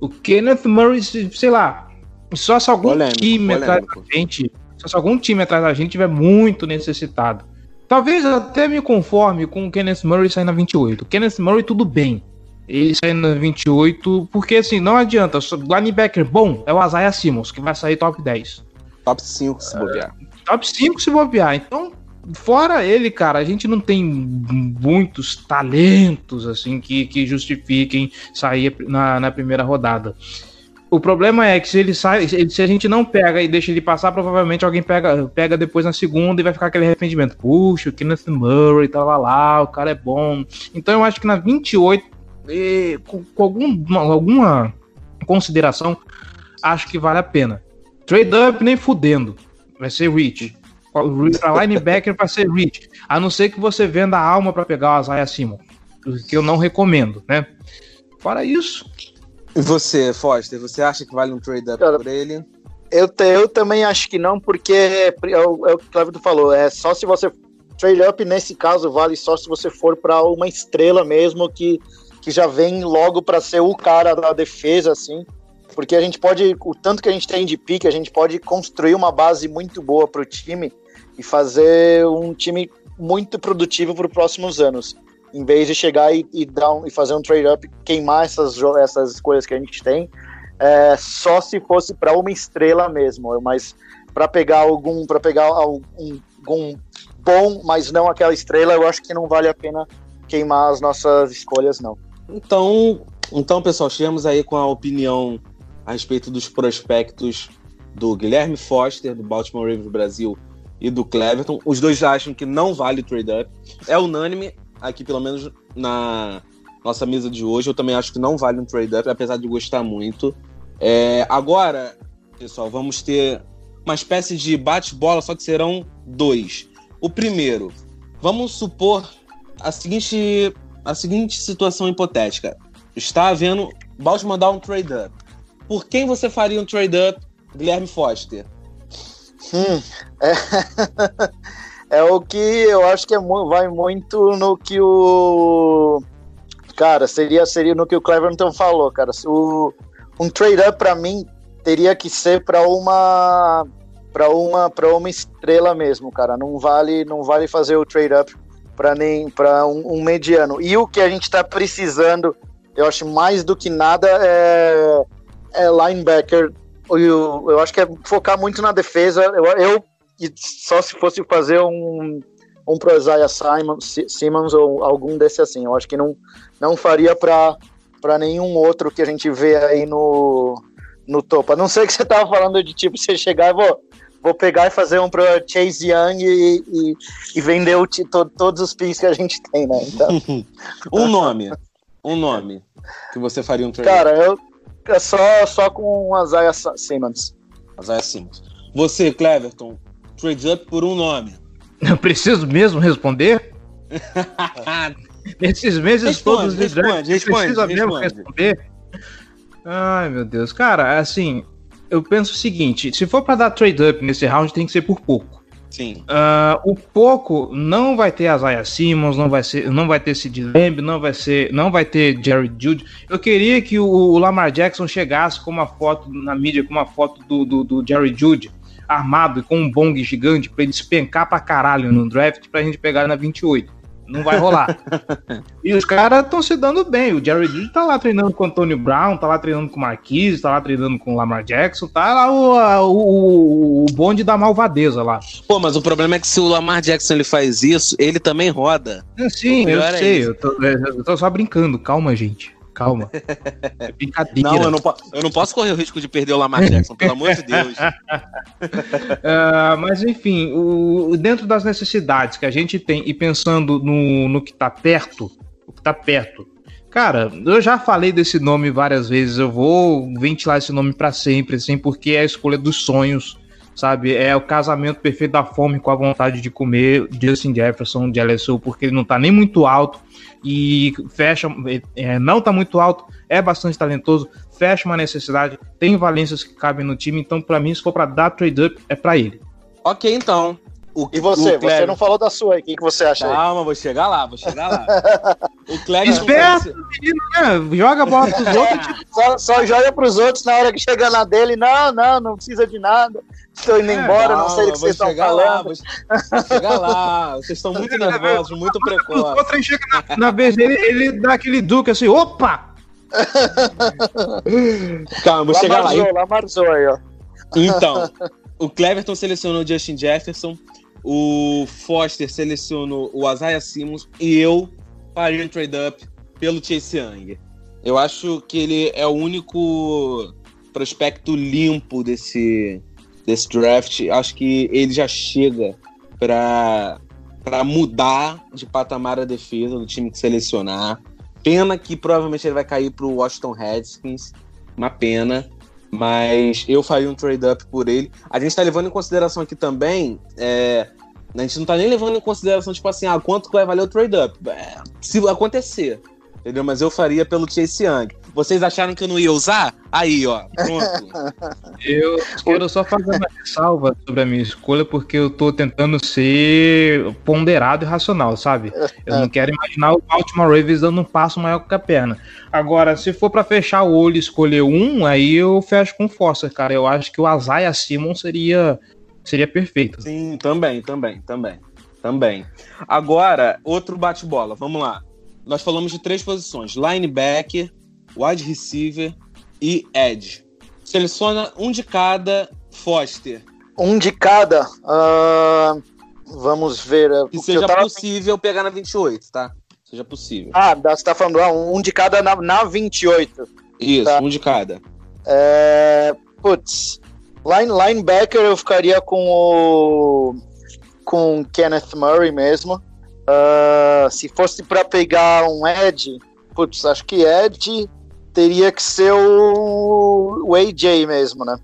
O Kenneth Murray, sei lá, só se algum polêmico, time polêmico. atrás da gente, só se algum time atrás da gente tiver muito necessitado. Talvez até me conforme com o Kenneth Murray sair na 28. O Kenneth Murray tudo bem. Ele sair na 28, porque assim, não adianta. Linebacker bom é o Isaiah Simmons, que vai sair top 10. Top 5 se bobear. É, top 5 se bobear. Então, fora ele, cara, a gente não tem muitos talentos assim que, que justifiquem sair na, na primeira rodada. O problema é que se ele sai, se a gente não pega e deixa ele passar, provavelmente alguém pega, pega depois na segunda e vai ficar aquele arrependimento. Puxa, o Kenneth Murray tava lá, o cara é bom. Então eu acho que na 28, e, com, com algum, alguma consideração, acho que vale a pena. Trade up nem fudendo. Vai ser Rich. Para linebacker vai ser Rich. A não ser que você venda a alma para pegar o Isaiah Simon. Que eu não recomendo, né? Fora isso. E você, Foster, você acha que vale um trade up por ele? Eu, eu também acho que não, porque é, é, o, é o que o Cleber falou. É só se você. Trade up, nesse caso, vale só se você for para uma estrela mesmo que, que já vem logo para ser o cara da defesa, assim porque a gente pode, o tanto que a gente tem de pique, a gente pode construir uma base muito boa para o time e fazer um time muito produtivo para os próximos anos. Em vez de chegar e, e, dar um, e fazer um trade-up, queimar essas, essas escolhas que a gente tem, é, só se fosse para uma estrela mesmo. Mas para pegar algum, para pegar algum, algum bom, mas não aquela estrela, eu acho que não vale a pena queimar as nossas escolhas, não. Então, então pessoal, chegamos aí com a opinião a respeito dos prospectos do Guilherme Foster, do Baltimore Ravens Brasil, e do Cleverton. Os dois acham que não vale trade-up. É unânime aqui, pelo menos na nossa mesa de hoje. Eu também acho que não vale um trade-up, apesar de gostar muito. É, agora, pessoal, vamos ter uma espécie de bate-bola, só que serão dois. O primeiro, vamos supor a seguinte, a seguinte situação hipotética. Está havendo Baltimore dar um trade-up. Por quem você faria um trade-up, Guilherme Foster? Hum, é... é o que eu acho que é, vai muito no que o. Cara, seria, seria no que o Cleverton falou, cara. O, um trade-up para mim teria que ser para uma para uma para uma estrela mesmo, cara. Não vale não vale fazer o trade up para nem para um, um, mediano. E o que a gente está precisando, eu acho mais do que nada é é linebacker. Eu, eu acho que é focar muito na defesa. Eu, eu só se fosse fazer um, um pro Isaiah Simons, Simmons ou algum desse assim. Eu acho que não, não faria para nenhum outro que a gente vê aí no, no topo. A não ser que você tava falando de tipo, você chegar e vou, vou pegar e fazer um pro Chase Young e, e, e vender o, to, todos os pins que a gente tem, né? Então... um nome. Um nome que você faria um trade. Cara, eu, fica só, só com a Zaya Simmons. A Zaya Simmons. Você, Cleverton, trade up por um nome. Eu preciso mesmo responder? Nesses meses Responde, todos de responde, draft, responde, precisa mesmo responde. responder? Ai, meu Deus. Cara, assim, eu penso o seguinte: se for pra dar trade up nesse round, tem que ser por pouco. Sim. Ah, o pouco não vai ter Isaiah Simmons, não vai ser, não vai ter Sid Lamb, não vai ser, não vai ter Jerry Judy. Eu queria que o, o Lamar Jackson chegasse com uma foto na mídia, com uma foto do, do, do Jerry Judy armado com um bong gigante pra ele despencar pra caralho no draft pra gente pegar na 28. Não vai rolar. e os caras estão se dando bem. O Jerry Judy tá lá treinando com o Antonio Brown, tá lá treinando com o Marquise, tá lá treinando com o Lamar Jackson, tá lá o, o, o bonde da malvadeza lá. Pô, mas o problema é que se o Lamar Jackson ele faz isso, ele também roda. É, Sim, eu é sei, isso. eu tô, eu tô só brincando. Calma, gente. Calma. É brincadeira. Não, eu não, eu não posso correr o risco de perder o Lamar Jackson, pelo amor de Deus. Ah, mas enfim, o, dentro das necessidades que a gente tem e pensando no, no que tá perto, o que tá perto. Cara, eu já falei desse nome várias vezes, eu vou ventilar esse nome pra sempre, assim, porque é a escolha dos sonhos, sabe? É o casamento perfeito da fome com a vontade de comer Justin Jefferson de LSU, porque ele não tá nem muito alto e fecha, é, não tá muito alto, é bastante talentoso, fecha uma necessidade, tem valências que cabem no time, então pra mim, se for pra dar trade up, é pra ele. ok, então. O, E você? o Você não falou da sua aí. O que, que você acha aí? Calma, vou chegar lá, vou chegar lá. O. Esperto, menino, né? Joga a bola pros outros. Só, só joga pros outros na hora que chega na dele. Não, não, não precisa de nada. Estou indo É, embora, não sei do que vocês estão lá, falando. vou vou chegar lá. Vocês estão muito nervosos, muito O precoces. na, na vez dele, ele dá aquele duque assim, opa! Calma, vou chegar lá. Lamarzou, Lamarzou aí, ó. Então, o Cleverton selecionou o Justin Jefferson, o Foster selecionou o Isaiah Simmons e eu faria um trade-up pelo Chase Young. Eu acho que ele é o único prospecto limpo desse, desse draft. Acho que ele já chega para para mudar de patamar a defesa do time que selecionar. Pena que provavelmente ele vai cair para o Washington Redskins. Uma pena. Mas eu faria um trade-up por ele. A gente tá levando em consideração aqui também. é, a gente não tá nem levando em consideração, tipo assim, ah, quanto vai valer o trade-up. É, se acontecer. Entendeu? Mas eu faria pelo Chase Young. Vocês acharam que eu não ia usar? Aí, ó. Pronto. Eu quero só fazer uma ressalva sobre a minha escolha, porque eu tô tentando ser ponderado e racional, sabe? Eu não quero imaginar o Baltimore Ravens dando um passo maior que a perna. Agora, se for pra fechar o olho e escolher um, aí eu fecho com força, cara. Eu acho que o Isaiah Simmons seria, seria perfeito. Sim, também, também, também. Também. Agora, outro bate-bola. Vamos lá. Nós falamos de três posições: linebacker, wide receiver e edge. Seleciona um de cada Foster. Um de cada. ah, vamos ver. é, Que seja tava- possível pegar na 28, tá? Seja possível. Ah, você tá falando ah, um de cada na, na 28. Isso, tá. um de cada. É, putz, line, linebacker eu ficaria com o com Kenneth Murray mesmo. Ah, se fosse para pegar um Edge, putz, acho que Edge teria que ser o, o AJ mesmo, né?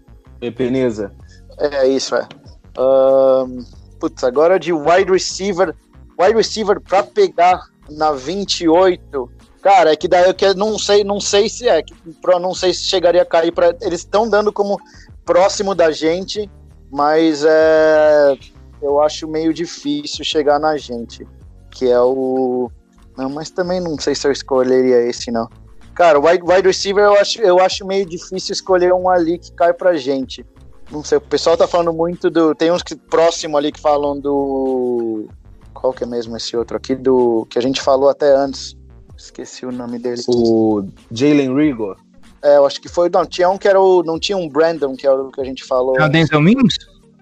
Peneza. É isso, é. Ahn, putz, agora de wide receiver, wide receiver para pegar na 28. Cara, é que daí eu não sei, não sei se é, que, não sei se chegaria a cair para eles estão dando como próximo da gente, mas é eu acho meio difícil chegar na gente, que é o não, mas também não sei se eu escolheria esse não. Cara, wide, wide receiver eu acho, eu acho meio difícil escolher um ali que cai pra gente. Não sei, o pessoal tá falando muito do. Tem uns que próximo ali que falam do. Qual que é mesmo esse outro aqui? Do. Que a gente falou até antes. Esqueci o nome dele. O Jalen Rigor. É, eu acho que foi. Não, tinha um que era o. Não tinha um Brandon, que era o que a gente falou. É o Denzel Mims?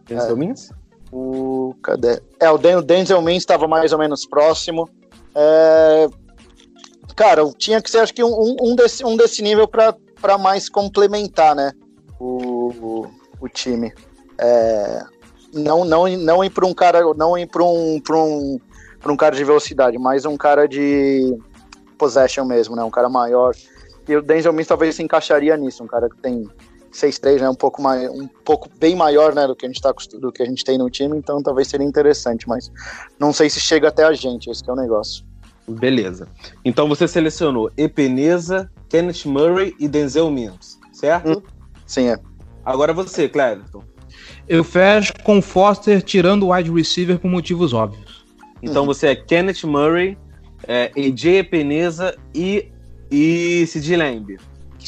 Denzel Mims? O. Cadê? É, o Den- o Denzel Mims estava mais ou menos próximo. É, cara, tinha que ser, acho que um, um- desse, um desse nível para mais complementar, né? O, o, o time. É, não, não, não ir para um cara, não ir para um, um, um cara de velocidade, mas um cara de possession mesmo, né? Um cara maior. E o Denzel Mims talvez se encaixaria nisso, um cara que tem 6'3, né? Um pouco mais, um pouco bem maior, né, do que a gente tá do que a gente tem no time, então talvez seria interessante, mas não sei se chega até a gente, esse é o negócio. Beleza. Então você selecionou Epeneza, Kenneth Murray e Denzel Mims, certo? Hum, sim, é. Agora você, Cleverton. Eu fecho com Foster tirando o wide receiver por motivos óbvios. Então uhum. você é Kenneth Murray, é, AJ Epeneza e, e Sid Lamb.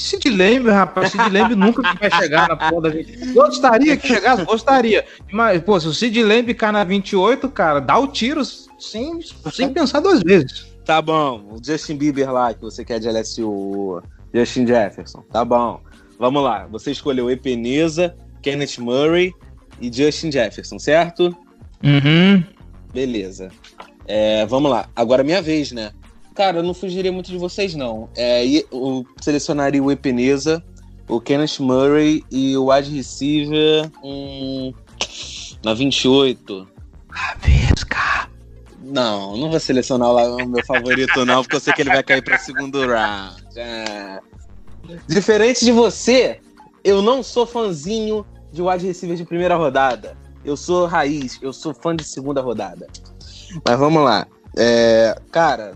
Sid Lamb, rapaz, Sid Lamb nunca vai chegar na porra da gente. Gostaria que chegasse, gostaria. Mas, pô, se o Sid Lamb cai na 28, cara, dá o tiro sem, sem pensar duas vezes. Tá bom, o Justin Bieber lá, que você quer de LSU, Justin Jefferson, tá bom. Vamos lá, você escolheu Epeneza, Kenneth Murray e Justin Jefferson, certo? Uhum. Beleza. É, vamos lá, agora é minha vez, né? Cara, eu não fugiria muito de vocês, não. É, eu selecionaria o Epeneza, o Kenneth Murray e o wide receiver hum, na 28. A Visca. Não, não vou selecionar o meu favorito, não, porque eu sei que ele vai cair para segundo round. É. Diferente de você, eu não sou fãzinho de wide receiver de primeira rodada. Eu sou raiz, eu sou fã de segunda rodada. Mas vamos lá. É, cara,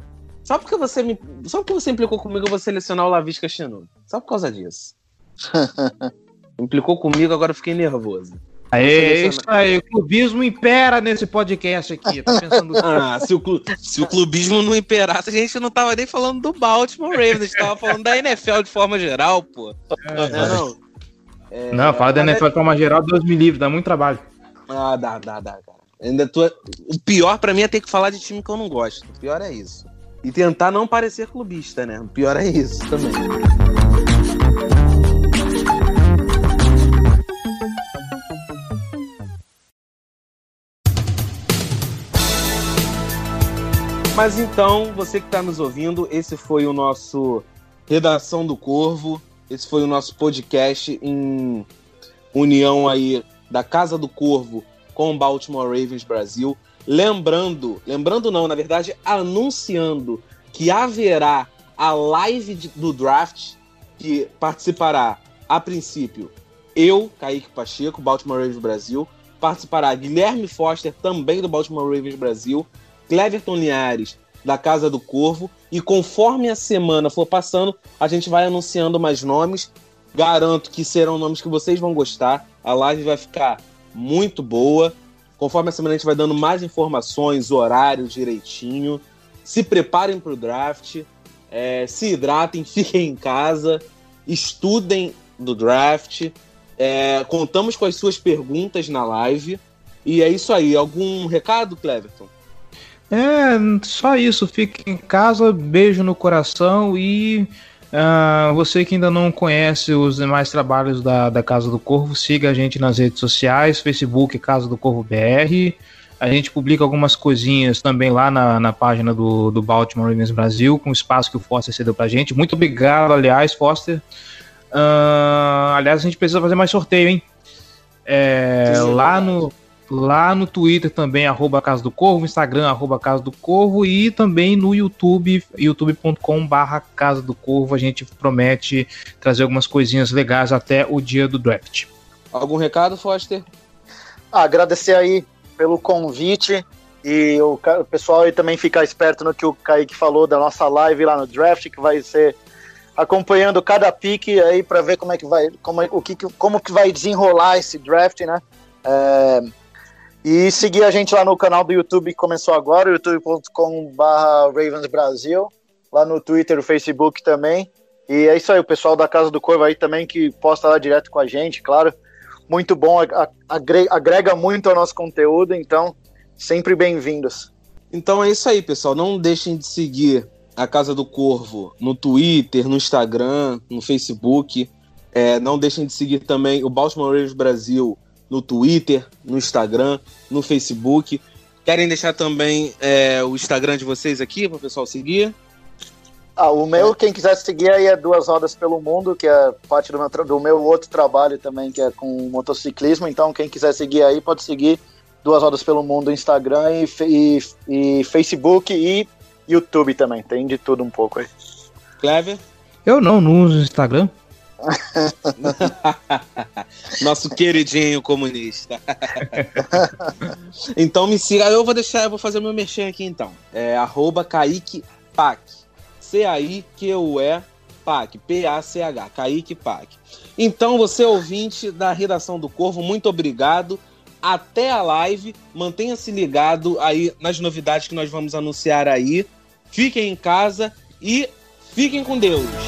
só porque você me. Só porque você implicou comigo, eu vou selecionar o Lavisca Chenu. Só por causa disso. implicou comigo, agora eu fiquei nervoso. Aê, isso aí, o clubismo impera nesse podcast aqui. Tá pensando ah, se o, se o clubismo não imperasse, a gente não tava nem falando do Baltimore Ravens, a gente tava falando da NFL de forma geral, pô. É, não, não. É, não, fala da NFL de forma geral, Deus me livre, dá muito trabalho. Ah, dá, dá, dá, cara. Ainda tô... O pior para mim é ter que falar de time que eu não gosto. O pior é isso. E tentar não parecer clubista, né? O pior é isso também. Mas então, você que está nos ouvindo, esse foi o nosso Redação do Corvo. Esse foi o nosso podcast em união aí da Casa do Corvo com o Baltimore Ravens Brasil. Lembrando, lembrando não, na verdade, anunciando que haverá a live do draft que participará, a princípio, eu, Kaique Pacheco, Baltimore Ravens Brasil, participará Guilherme Foster, também do Baltimore Ravens Brasil, Cleverton Linhares, da Casa do Corvo. E conforme a semana for passando, a gente vai anunciando mais nomes. Garanto que serão nomes que vocês vão gostar. A live vai ficar muito boa. Conforme a semana a gente vai dando mais informações, horários direitinho. Se preparem para o draft. É, se hidratem, fiquem em casa. Estudem do draft. É, contamos com as suas perguntas na live. E é isso aí. Algum recado, Cleverton? É, só isso. Fique em casa, beijo no coração e uh, você que ainda não conhece os demais trabalhos da, da Casa do Corvo, siga a gente nas redes sociais, Facebook Casa do Corvo BR. A gente publica algumas coisinhas também lá na, na página do, do Baltimore Ravens Brasil, com o espaço que o Foster cedeu pra gente. Muito obrigado, aliás, Foster. Uh, aliás, a gente precisa fazer mais sorteio, hein? É, lá no lá no Twitter também, arroba Casa do Corvo, Instagram, arroba Casa do Corvo e também no YouTube, youtube.com barra Casa do Corvo. A gente promete trazer algumas coisinhas legais até o dia do draft. Algum recado, Foster? Ah, agradecer aí pelo convite e o, o pessoal aí também ficar esperto no que o Kaique falou da nossa live lá no draft, que vai ser acompanhando cada pique aí para ver como é que vai, como, o que, como que vai desenrolar esse draft, né? É, e seguir a gente lá no canal do YouTube que começou agora, youtube.com.br Ravens Brasil, lá no Twitter, no Facebook também. E é isso aí, o pessoal da Casa do Corvo aí também que posta lá direto com a gente, claro. Muito bom, agrega muito ao nosso conteúdo, então sempre bem-vindos. Então é isso aí, pessoal. Não deixem de seguir a Casa do Corvo no Twitter, no Instagram, no Facebook. É, não deixem de seguir também o Baltimore Ravens Brasil no Twitter, no Instagram, no Facebook. Querem deixar também é, o Instagram de vocês aqui para o pessoal seguir? Ah, o meu, quem quiser seguir aí é Duas Rodas pelo Mundo, que é parte do meu, do meu outro trabalho também, que é com motociclismo. Então, quem quiser seguir aí, pode seguir Duas Rodas pelo Mundo, Instagram e, e, e Facebook e YouTube também. Tem de tudo um pouco aí. Clever? Eu não, não uso Instagram. Nosso queridinho comunista. então me siga. Eu vou deixar, eu vou fazer meu merchan aqui então. É arroba Kaique Pac. C-A-I-Q-U-E PAC. P-A-C-H. Kaique Pac. Então, você ouvinte da redação do Corvo, muito obrigado. Até a live. Mantenha-se ligado aí nas novidades que nós vamos anunciar aí. Fiquem em casa e fiquem com Deus.